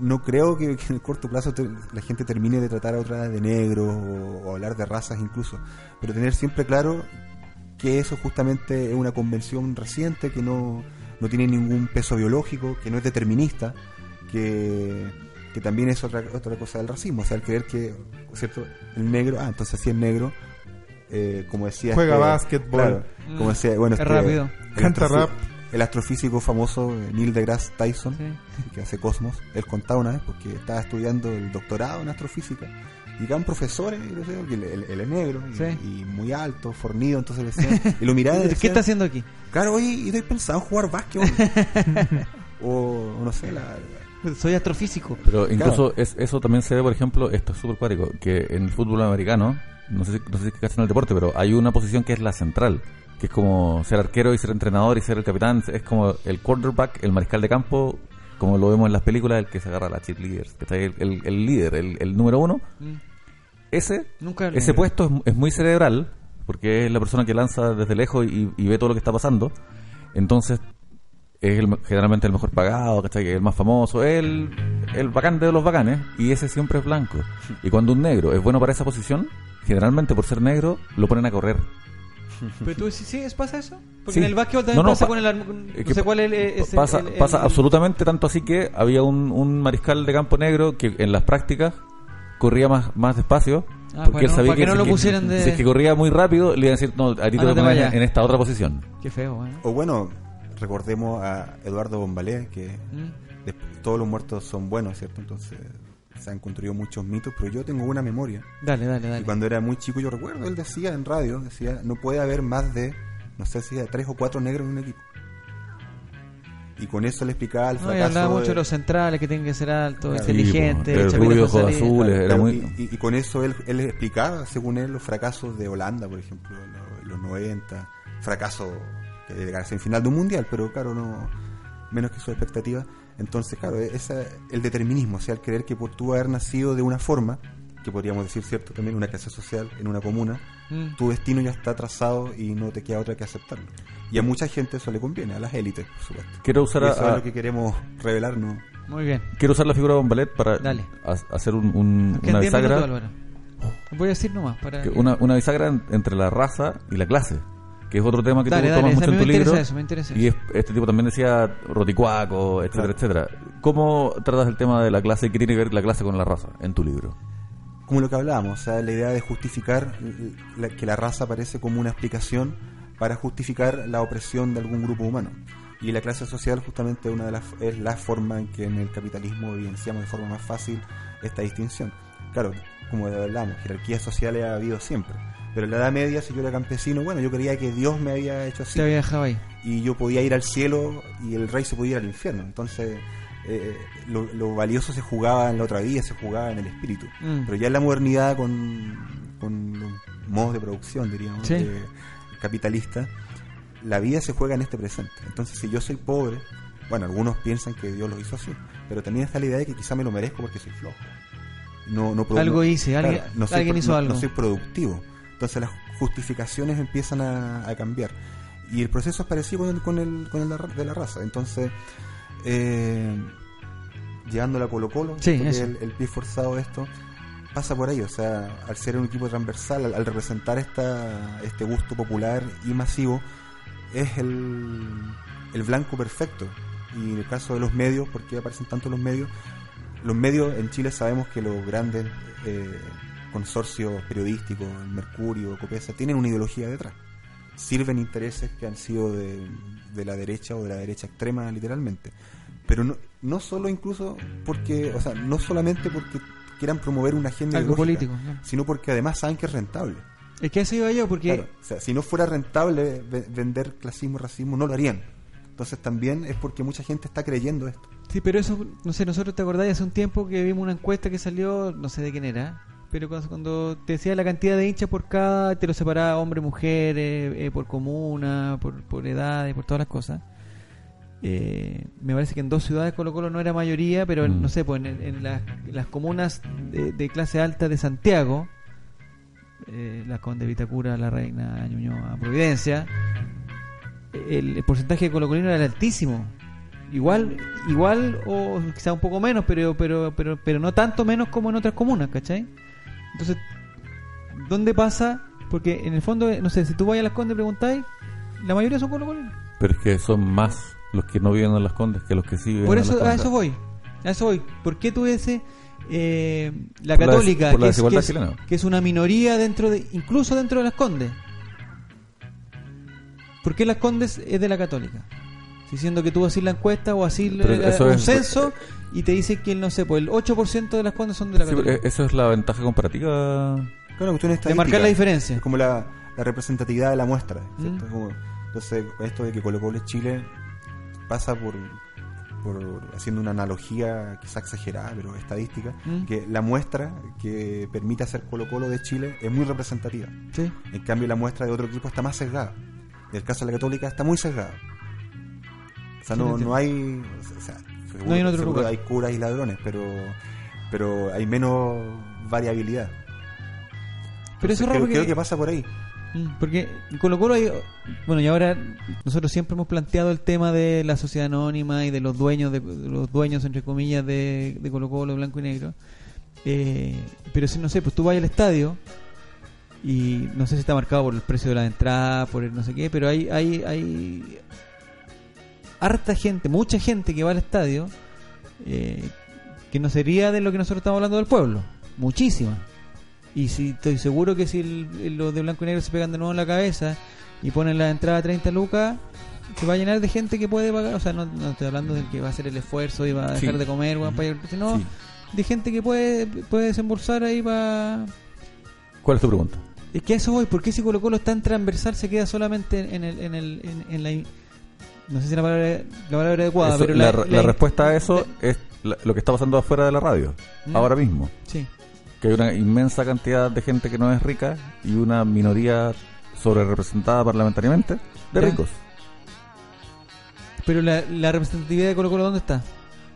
no creo que, que en el corto plazo te- la gente termine de tratar a otra de negro o, o hablar de razas incluso, pero tener siempre claro que eso justamente es una convención reciente que no, no tiene ningún peso biológico, que no es determinista, que, que también es otra, otra cosa del racismo, o sea, el creer que, ¿cierto? El negro, ah, entonces si es negro, eh, como decía... Juega este- básquetbol. claro, como decía, bueno, Es este- rápido. Canta rap. El astrofísico famoso eh, Neil deGrasse Tyson, Sí. que hace Cosmos, él contaba una vez porque estaba estudiando el doctorado en astrofísica y llegaban profesores, y lo sé, que él, él- él es negro y, Sí. y muy alto, fornido, entonces le decían, y lo miraba y ¿Qué está haciendo aquí? Claro, oye, estoy pensando en jugar básquet. o, no sé, la, Soy astrofísico. Pero incluso es, eso también se ve, por ejemplo, esto es súper cuático, que en el fútbol americano, no sé si, no sé si cachan el deporte, pero hay una posición que es la central, que es como ser arquero y ser entrenador y ser el capitán, es como el quarterback, el mariscal de campo, como lo vemos en las películas, el que se agarra a la cheerleaders, que está ahí, el, el- el líder, el, el número uno. Mm. Ese, Nunca ese puesto es, es muy cerebral, porque es la persona que lanza desde lejos y, y ve todo lo que está pasando. Entonces, es el- generalmente el mejor pagado, ¿cachai? El más famoso, el, el bacán de los bacanes, y ese siempre es blanco. Y cuando un negro es bueno para esa posición, generalmente por ser negro, lo ponen a correr. Pero tú sí, sí, ¿pasa eso? Porque Sí. en el básquetbol también No, no, pasa pa- con el... Es no que sé cuál es, el- es pasa el- el- pasa el- absolutamente tanto así que había un, un mariscal de campo negro que en las prácticas corría más, más despacio. Ah, porque bueno, él sabía para que no si lo es que- pusieran de- Si es que corría muy rápido, le iban a decir, no, a ti te Ah, voy no a te poner vayas. en esta otra posición. Qué feo, ¿eh? O bueno, recordemos a Eduardo Bombalé, que Mm. de- todos los muertos son buenos, ¿cierto? Entonces se han construido muchos mitos, pero yo tengo una memoria. Dale, dale, Y dale. cuando era muy chico yo recuerdo, él decía en radio, decía, no puede haber más de, no sé si de tres o cuatro negros en un equipo. Y con eso le explicaba el No, y fracaso. hablaba mucho de- de los centrales que tienen que ser altos, Claro. inteligentes, el chapita rubio, ojos azules, era muy... y, y- y con eso él, él explicaba, según él, los fracasos de Holanda, por ejemplo, en los, en los 90, fracaso que de llegar a final de un mundial, pero claro, no menos que su expectativa. Entonces, claro, esa, el determinismo, o sea, el creer que por tú haber nacido de una forma, que podríamos decir, cierto, también una clase social, en una comuna, Mm. tu destino ya está trazado y no te queda otra que aceptarlo. Y a mucha gente eso le conviene, a las élites, por supuesto. Quiero usar, Y a- eso a- es lo que queremos revelar, ¿no? Muy bien. quiero usar la figura de Bombalet para hacer un- un- una 10 bisagra. Voy a decir nomás para... que que- una, una bisagra en- entre la raza y la clase, que es otro tema que Dale, tú dale, tomas mucho en me tu interesa libro. eso, me interesa y eso. es- este tipo también decía roticuaco, etcétera, Claro. etcétera. ¿Cómo tratas el tema de la clase y qué tiene que ver la clase con la raza en tu libro? como lo que hablábamos, o sea, la idea de justificar la- que la raza aparece como una explicación para justificar la opresión de algún grupo humano. Y la clase social justamente una de las, es la forma en que en el capitalismo evidenciamos de forma más fácil esta distinción. Claro, como hablamos, jerarquías sociales ha habido siempre. Pero en la Edad Media, si yo era campesino, bueno, yo creía que Dios me había hecho así Te había dejado ahí. y yo podía ir al cielo y el rey se podía ir al infierno. Entonces, eh, lo, lo valioso se jugaba en la otra vida, se jugaba en el espíritu. Mm. Pero ya en la modernidad, con, con los modos de producción, diríamos, Sí. de- capitalista, la vida se juega en este presente. Entonces, si yo soy pobre, bueno, algunos piensan que Dios lo hizo así, pero también está la idea de que quizá me lo merezco porque soy flojo. No, no Algo hice, alguien- no soy alguien pro- hizo no- algo. No soy productivo. Entonces las justificaciones empiezan a, a cambiar. Y el proceso es parecido con el, con el, con el de la raza. Entonces, eh, llevándola a Colo Colo, Sí, porque el, el pie forzado de esto, pasa por ahí. O sea, al ser un equipo transversal, al, al representar esta, este gusto popular y masivo, es el, el blanco perfecto. Y en el caso de los medios, ¿por qué aparecen tanto los medios? Los medios en Chile sabemos que los grandes eh, consorcios periodísticos, el Mercurio, Copesa, tienen una ideología detrás. Sirven intereses que han sido de, de la derecha o de la derecha extrema, literalmente. Pero no, no solo incluso porque, o sea, no solamente porque quieran promover una agenda Algo político, ¿no? sino porque además saben que es rentable. Es que eso iba yo, porque Claro, o sea, si no fuera rentable ve- vender clasismo y racismo, no lo harían. Entonces también es porque mucha gente está creyendo esto. Sí, pero eso, no sé, nosotros te acordáis hace un tiempo que vimos una encuesta que salió, no sé de quién era, pero cuando, te decía la cantidad de hinchas por cada, te lo separaba hombre, mujer, eh, eh, por comuna, por, por edad y por todas las cosas. Eh, me parece que en dos ciudades Colo Colo no era mayoría, pero en, Mm. no sé, pues en, en las, las comunas de, de clase alta de Santiago, eh, las Conde Vitacura, La Reina, Ñuñoa, Providencia, el, el porcentaje de colocolino era altísimo. Igual, igual o quizá un poco menos, pero, pero, pero, pero no tanto menos como en otras comunas, ¿cachai? Entonces, ¿dónde pasa? Porque en el fondo, no sé, si tú vas a las Condes y preguntáis, la mayoría son colocolinos. Pero es que son más los que no viven en las condes que los que sí viven Por en eso, las a eso voy. A eso voy. ¿Por qué tú ese eh, la Por católica, por la que, es, que, es, que es una minoría dentro de, incluso dentro de las condes? ¿Por qué las condes es de la católica? Diciendo que tú haces la encuesta o así un es- censo y te dice que, no sé, pues el 8% de las condes son de la Sí, católica. eso es la ventaja comparativa. Claro, cuestión de marcar la diferencia. Es como la, la representatividad de la muestra. ¿cierto? Mm. Como- entonces, esto de que Colo Colo es Chile pasa por por haciendo una analogía quizá exagerada, pero estadística, Mm. que la muestra que permite hacer Colo Colo de Chile es muy representativa. Sí. En cambio, la muestra de otro equipo está más sesgada. En el caso de la Católica está muy sesgada. Sea, no, no hay. O sea, seguro, No hay en otro lugar. hay curas y ladrones, pero, pero hay menos variabilidad. Pero eso es raro creo, porque- creo que pasa por ahí. Mm, Porque en Colo Colo hay... Bueno, y ahora nosotros siempre hemos planteado el tema de la sociedad anónima y de los dueños, de, de los dueños entre comillas, de, de Colo Colo, blanco y negro. Eh, pero si no sé, pues tú vas al estadio y no sé si está marcado por el precio de la entrada, por el no sé qué, pero hay, hay, hay harta gente, mucha gente que va al estadio eh, que no sería de lo que nosotros estamos hablando del pueblo. Muchísima. Y si estoy seguro que si el- los de blanco y negro se pegan de nuevo en la cabeza y ponen la entrada a 30 lucas, se va a llenar de gente que puede pagar. O sea, no, no estoy hablando del que va a hacer el esfuerzo y va a Sí. dejar de comer, weón, para ir- sino Sí. de gente que puede, puede desembolsar ahí para. ¿Cuál es tu pregunta? Es que a eso voy, ¿por qué si Colo Colo es tan transversal se queda solamente en, el, en, el, en, en la... No sé si la palabra, la palabra adecuada, Eso- pero la, la respuesta a eso es lo que está pasando afuera de la radio, Mm. ahora mismo. Sí. Que hay una inmensa cantidad de gente que no es rica y una minoría sobre representada parlamentariamente de Ya. ricos. Pero la, la representatividad de Colo Colo, ¿dónde está?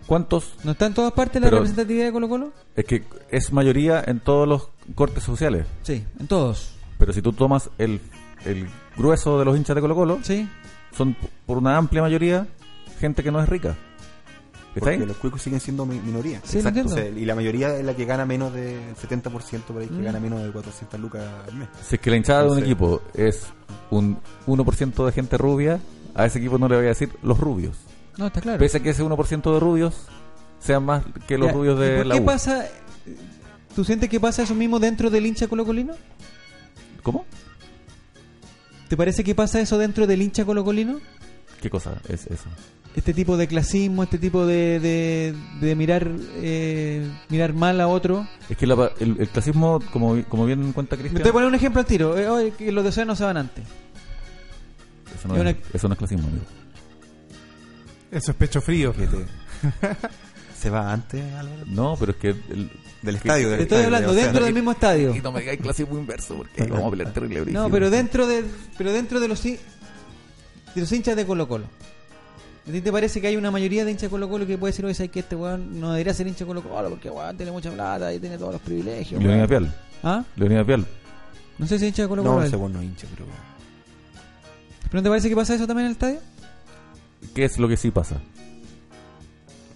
¿Cuántos? ¿No está en todas partes la Pero- representatividad de Colo Colo? Es que es mayoría en todos los cortes sociales. Sí, en todos. Pero si tú tomas el, el grueso de los hinchas de Colo Colo, Sí. Son por una amplia mayoría gente que no es rica. ¿Está Porque ahí? los cuicos siguen siendo mi- minoría. Sí, entiendo. O sea, y la mayoría es la que gana menos del 70% por ahí, que Mm. gana menos de 400 lucas al mes. Si es que la hinchada de un equipo es un 1% de gente rubia, a ese equipo no le voy a decir los rubios. No, está claro. Pese a que ese 1% de rubios sean más que los Ya, rubios ¿y de por la qué U. pasa? ¿Tú sientes que pasa eso mismo dentro del hincha colocolino? ¿Cómo? ¿Te parece que pasa eso dentro del hincha colocolino? ¿Qué cosa es eso? Este tipo de clasismo, este tipo de, de, de mirar eh, mirar mal a otro. Es que la- el, el clasismo, como, como bien cuenta Cristian, te voy a poner un ejemplo al tiro. Eh, que los de Océano se van antes. eso, no es es, una- eso no es clasismo. amigo. Eso es pecho frío. ¿Se va antes, Álvaro? No, pero es que... el- Del estadio. del Te estoy estadio, hablando o sea, dentro del mismo estadio. Y no me digáis clasismo inverso, porque vamos a pelear terrible. No, pero dentro de pero dentro de los de los hinchas de Colo Colo. ¿A ti te parece que hay una mayoría de hinchas de Colo Colo que puede decir, oye, ¿sabes que este weón no debería ser hincha de Colo Colo porque weón tiene mucha plata y tiene todos los privilegios? Leonidas weón"? Pial. ¿Ah? Leonidas Pial. No sé si es hincha de Colo Colo. No, él. según no hincha, pero... ¿Pero no te parece que pasa eso también en el estadio? ¿Qué es lo que sí pasa?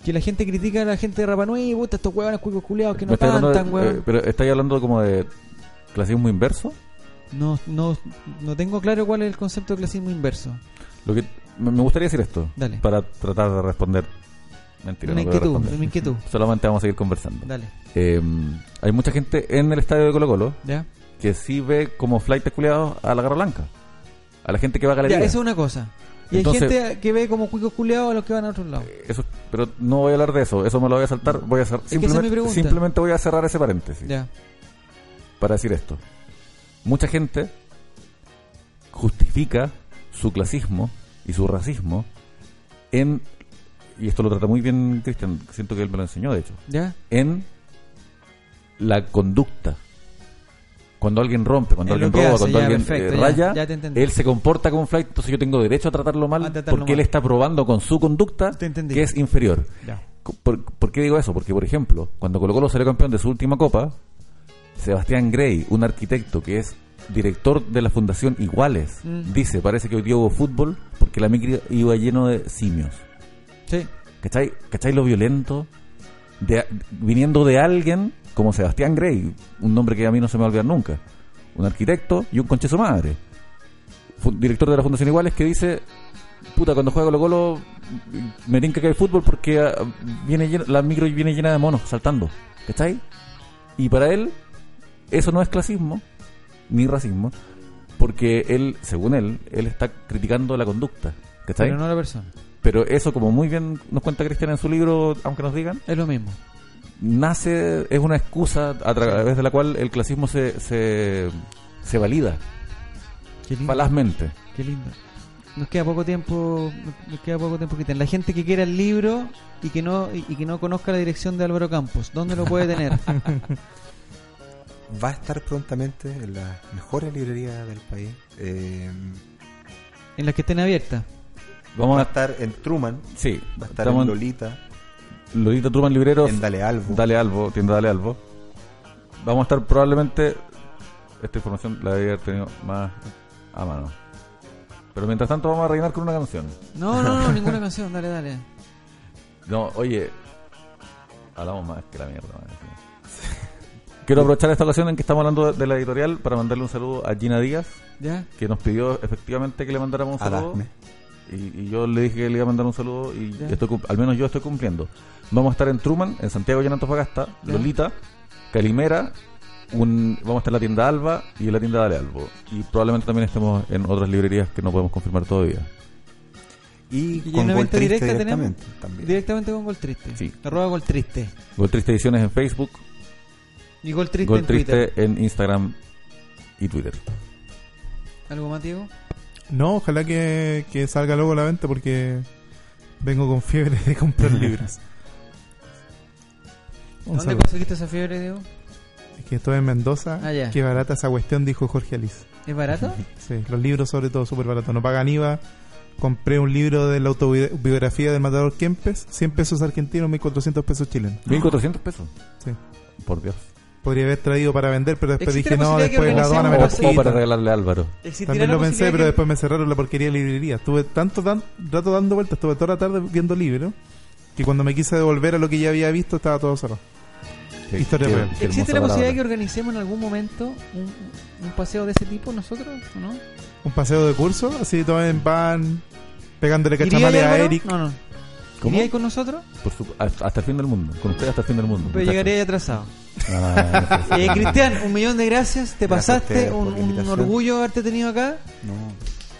Que la gente critica a la gente de Rapa Nui, puta, estos huevones cuicos culiados que no cantan, weón. eh, pero estáis hablando como de clasismo inverso. No, no, no tengo claro cuál es el concepto de clasismo inverso. Lo que me gustaría decir esto Dale. para tratar de responder. Mentira, Una no inquietud, una inquietud. Solamente vamos a seguir conversando. Dale, Eh, hay mucha gente en el estadio de Colo Colo ¿ya? que sí ve como flight culiados a la garra blanca. A la gente que va a Ya, galería. eso es una cosa. Y Entonces- hay gente que ve como cuicos culiados a los que van a otros lados. Eso- pero no voy a hablar de eso, eso me lo voy a saltar. Voy a es simplemente, simplemente voy a cerrar ese paréntesis Ya. para decir esto. Mucha gente justifica su clasismo y su racismo en, y esto lo trata muy bien Cristian, siento que él me lo enseñó de hecho, ¿Ya? en la conducta. Cuando alguien rompe, cuando alguien roba, hace, cuando ya, alguien perfecto, eh, ya, raya, ya él se comporta como un flight, entonces yo tengo derecho a tratarlo mal A tratarlo porque él está probando con su conducta que es inferior. Ya. ¿Por, por qué digo eso? Porque, por ejemplo, cuando Colo Colo salió campeón de su última copa, Sebastián Grey, un arquitecto que es director de la Fundación Iguales, Mm. dice, parece que hoy día hubo fútbol porque la micro iba lleno de simios. Sí. ¿Cachai? ¿Cachai lo violento? De, viniendo de alguien como Sebastián Grey, un nombre que a mí no se me va a olvidar nunca. Un arquitecto y un conche su madre. Director de la Fundación Iguales que dice, puta, cuando juega Colo Colo me tinca que hay fútbol porque ah, viene llena- la micro viene llena de monos saltando. ¿Cachai? Y para él, eso no es clasismo ni racismo, porque él, según él, él está criticando la conducta. ¿Cachai? Pero no la persona. Pero eso, como muy bien nos cuenta Cristian en su libro, aunque nos digan, Es lo mismo. Nace, es una excusa a través de la cual el clasismo se, se, se valida Qué lindo. falazmente. Qué lindo. Nos queda poco tiempo, nos queda poco tiempo, Cristian. La gente que quiera el libro y que no y, y que no conozca la dirección de Álvaro Campos, ¿dónde lo puede tener? Va a estar prontamente en las mejores librerías del país. Eh, en las que estén abiertas. Vamos va a estar en Truman, Sí, va a estar estamos en en Lolita, Lolita Truman Libreros. en Dale Albo. Dale Albo, tienda Dale Albo. Vamos a estar probablemente. Esta información la debería haber tenido más a mano. Pero mientras tanto, vamos a rellenar con una canción. No, no, no, ninguna canción, dale, dale. No, oye. Hablamos más que la mierda. sí. Quiero aprovechar esta ocasión en que estamos hablando de, la editorial para mandarle un saludo a Gina Díaz, ¿Ya? que nos pidió efectivamente que le mandáramos un saludo. Y, y yo le dije que le iba a mandar un saludo y Ya. estoy, al menos yo estoy cumpliendo. Vamos a estar en Truman, en Santiago y en Antofagasta. Lolita, Calimera, un, vamos a estar en la tienda Alba y en la tienda Dale Albo. Y probablemente también estemos en otras librerías que no podemos confirmar todavía. Y, ¿Y con una Gol venta Triste directa directamente también. Directamente con Gol Triste. Sí. Arroba Gol Triste. Gol Triste Ediciones en Facebook, Y Gol Triste Gol en Twitter. Triste en Instagram y Twitter. ¿Algo más, Diego? No, ojalá que, que salga luego a la venta porque vengo con fiebre de comprar libros. Un ¿Dónde saludo. conseguiste esa fiebre, Diego? Es que estoy en Mendoza. Ah, ya. Qué barata esa cuestión, dijo Jorge Alice. ¿Es barato? Sí, los libros sobre todo súper baratos. No pagan IVA. Compré un libro de la autobiografía del matador Kempes, 100 pesos argentinos, 1400 pesos chilenos. 1400 pesos. Sí. Por Dios. Podría haber traído para vender, pero después ¿Existe dije no, después la aduana me lo O para regalarle a Álvaro. ¿Existirá También lo pensé, pero después me cerraron la porquería de librería. Estuve tanto dan- rato dando vueltas, estuve toda la tarde viendo libros, que cuando me quise devolver a lo que ya había visto estaba todo cerrado. Qué- Historia qué- real. qué ¿Existe la posibilidad de que organicemos en algún momento un, un paseo de ese tipo nosotros o no? Un paseo de curso, así todo en van, pegándole ¿Iría cachamales a? Eric. No, no. ¿Cómo? ¿Iría ahí con nosotros? Por su- hasta, el fin del mundo. Con usted hasta el fin del mundo. Pero llegaría ahí atrasado. Ah, no sé. Eh, Cristian, un millón de gracias. Te Gracias pasaste. Un, orgullo haberte tenido acá. No,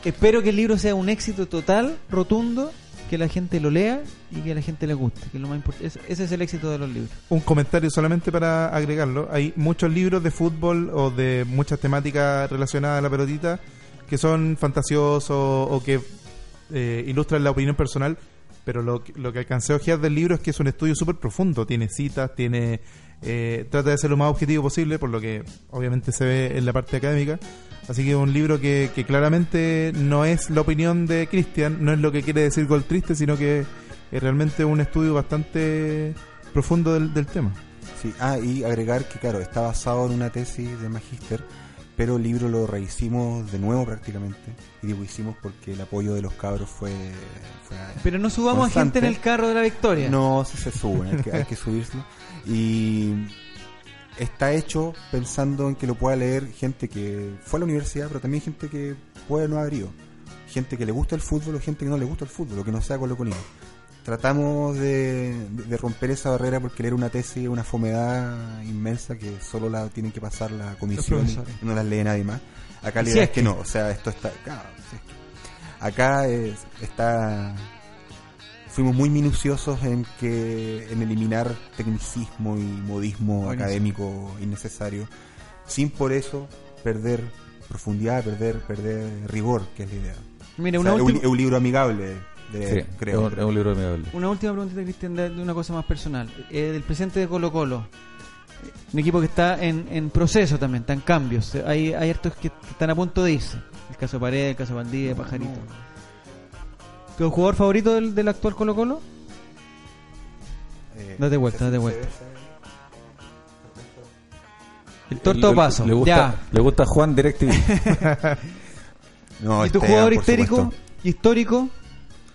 Espero que el libro sea un éxito total, rotundo, que la gente lo lea y que a la gente le guste. Que es lo más importante. Ese- Ese es el éxito de los libros. Un comentario solamente para agregarlo. Hay muchos libros de fútbol o de muchas temáticas relacionadas a la pelotita que son fantasiosos o que eh, ilustran la opinión personal, pero lo, lo que alcancé a ojear del libro es que es un estudio súper profundo. Tiene citas, tiene eh, trata de ser lo más objetivo posible, por lo que obviamente se ve en la parte académica. Así que es un libro que, que claramente no es la opinión de Cristian, no es lo que quiere decir Gol Triste, sino que es realmente un estudio bastante profundo del, del tema. Sí, ah, y agregar que, claro, está basado en una tesis de magíster, pero el libro lo rehicimos de nuevo prácticamente. Y digo hicimos porque el apoyo de los cabros fue. fue Pero no subamos a gente en el carro de la victoria. no, si se suben, hay que, hay que subirlo. Y está hecho pensando en que lo pueda leer gente que fue a la universidad, pero también gente que puede no haber ido. Gente que le gusta el fútbol o gente que no le gusta el fútbol, o que no sea colocolino. Tratamos de, de- romper esa barrera porque leer una tesis es una fomedad inmensa que solo la tienen que pasar la comisión y no la lee nadie más. Acá la idea es es que que- no, o sea, esto está... claro, si es que- acá es- está fuimos muy minuciosos en que en eliminar tecnicismo y modismo Buenísimo. académico innecesario sin por eso perder profundidad perder perder rigor que es la idea Mira, O sea, última, es un libro amigable de, Sí, creo, es, un, es un libro amigable. una última preguntita, Cristian, de, de una cosa más personal. Eh, del presidente de Colo Colo. Un equipo que está en, en proceso también, está en cambios. Hay, hay hartos que están a punto de irse. El caso de Paredes, el caso de Valdivia, Pajarito. ¿Tu jugador favorito del, del actual Colo Colo? Eh, Date vuelta, date vuelta. El Torto Le- Paso. Le gusta, ya. le gusta Juan DirecTV. no, ¿Y tu Esteban, jugador histérico, supuesto. histórico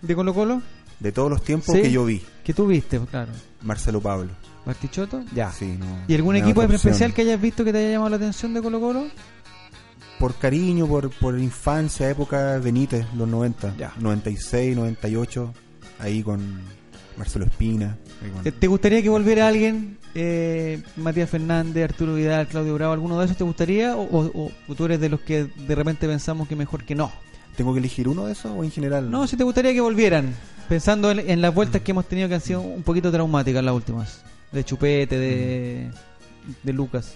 de Colo Colo? de todos los tiempos Sí. que yo vi Que tú viste, claro. Marcelo Pablo Bartichotto, ya. sí, no, ¿Y algún equipo especial que hayas visto que te haya llamado la atención de Colo Colo? por cariño, por, por infancia, época Benítez, los 90, Ya. 96, 98, ahí con Marcelo Espina. ahí con- ¿Te, te gustaría que volviera alguien? Eh, Matías Fernández, Arturo Vidal, Claudio Bravo, ¿alguno de esos te gustaría? ¿O, o- o tú eres de los que de repente pensamos que mejor que no? ¿Tengo que elegir uno de esos o en general? No, si te gustaría que volvieran, pensando en, en las vueltas que hemos tenido que han sido un poquito traumáticas las últimas. De Chupete, de, de Lucas.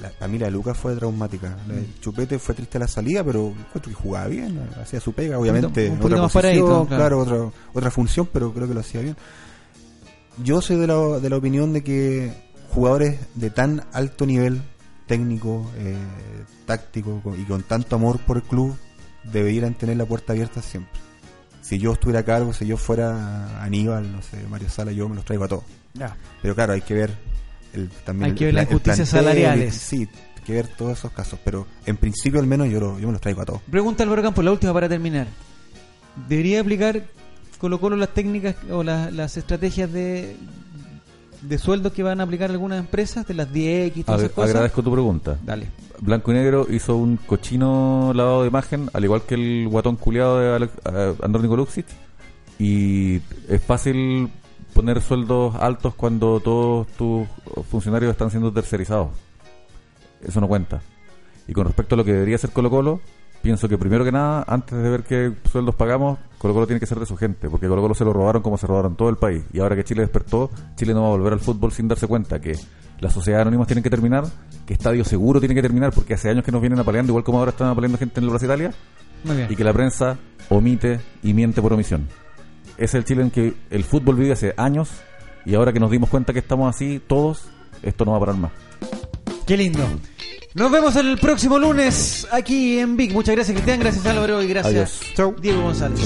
la, a mí la de Lucas fue traumática. La de Chupete fue triste la salida, pero encuentro que jugaba bien, hacía su pega, obviamente. Un otra más posición, paradito, claro. claro, otra, otra función, pero creo que lo hacía bien. Yo soy de la, de la opinión de que jugadores de tan alto nivel técnico, eh, táctico co- y con tanto amor por el club deberían tener la puerta abierta siempre. Si yo estuviera a cargo, si yo fuera Aníbal, no sé, Mario Sala, yo me los traigo a todos. Ya. Pero claro, hay que ver el, también Hay el que ver las injusticias salariales. Sí, hay que ver todos esos casos. Pero en principio al menos yo, lo- yo me los traigo a todos. Pregunta Álvaro Campos, la última para terminar. ¿Debería aplicar Colo Colo las técnicas o las, las estrategias de, de sueldos que van a aplicar algunas empresas, de las 10X y todas esas cosas? agradezco tu pregunta. Dale. Blanco y Negro hizo un cochino lavado de imagen, al igual que el guatón culiado de Alex, eh, Andrónico Luxic. Y es fácil poner sueldos altos cuando todos tus funcionarios están siendo tercerizados. Eso no cuenta. Y con respecto a lo que debería ser Colo Colo, pienso que primero que nada, antes de ver qué sueldos pagamos, Colo Colo tiene que ser de su gente, porque Colo Colo se lo robaron como se robaron todo el país. Y ahora que Chile despertó, Chile no va a volver al fútbol sin darse cuenta que las sociedades anónimas tienen que terminar, que Estadio Seguro tiene que terminar, porque hace años que nos vienen apaleando, igual como ahora están apaleando gente en el Plaza Italia, Muy bien. y que la prensa omite y miente por omisión. Es el Chile en que el fútbol vive hace años, y ahora que nos dimos cuenta que estamos así todos, esto no va a parar más. Qué lindo. Nos vemos el próximo lunes aquí en Big. Muchas gracias, Cristian. Gracias, Álvaro. Y gracias, Adiós. Diego González.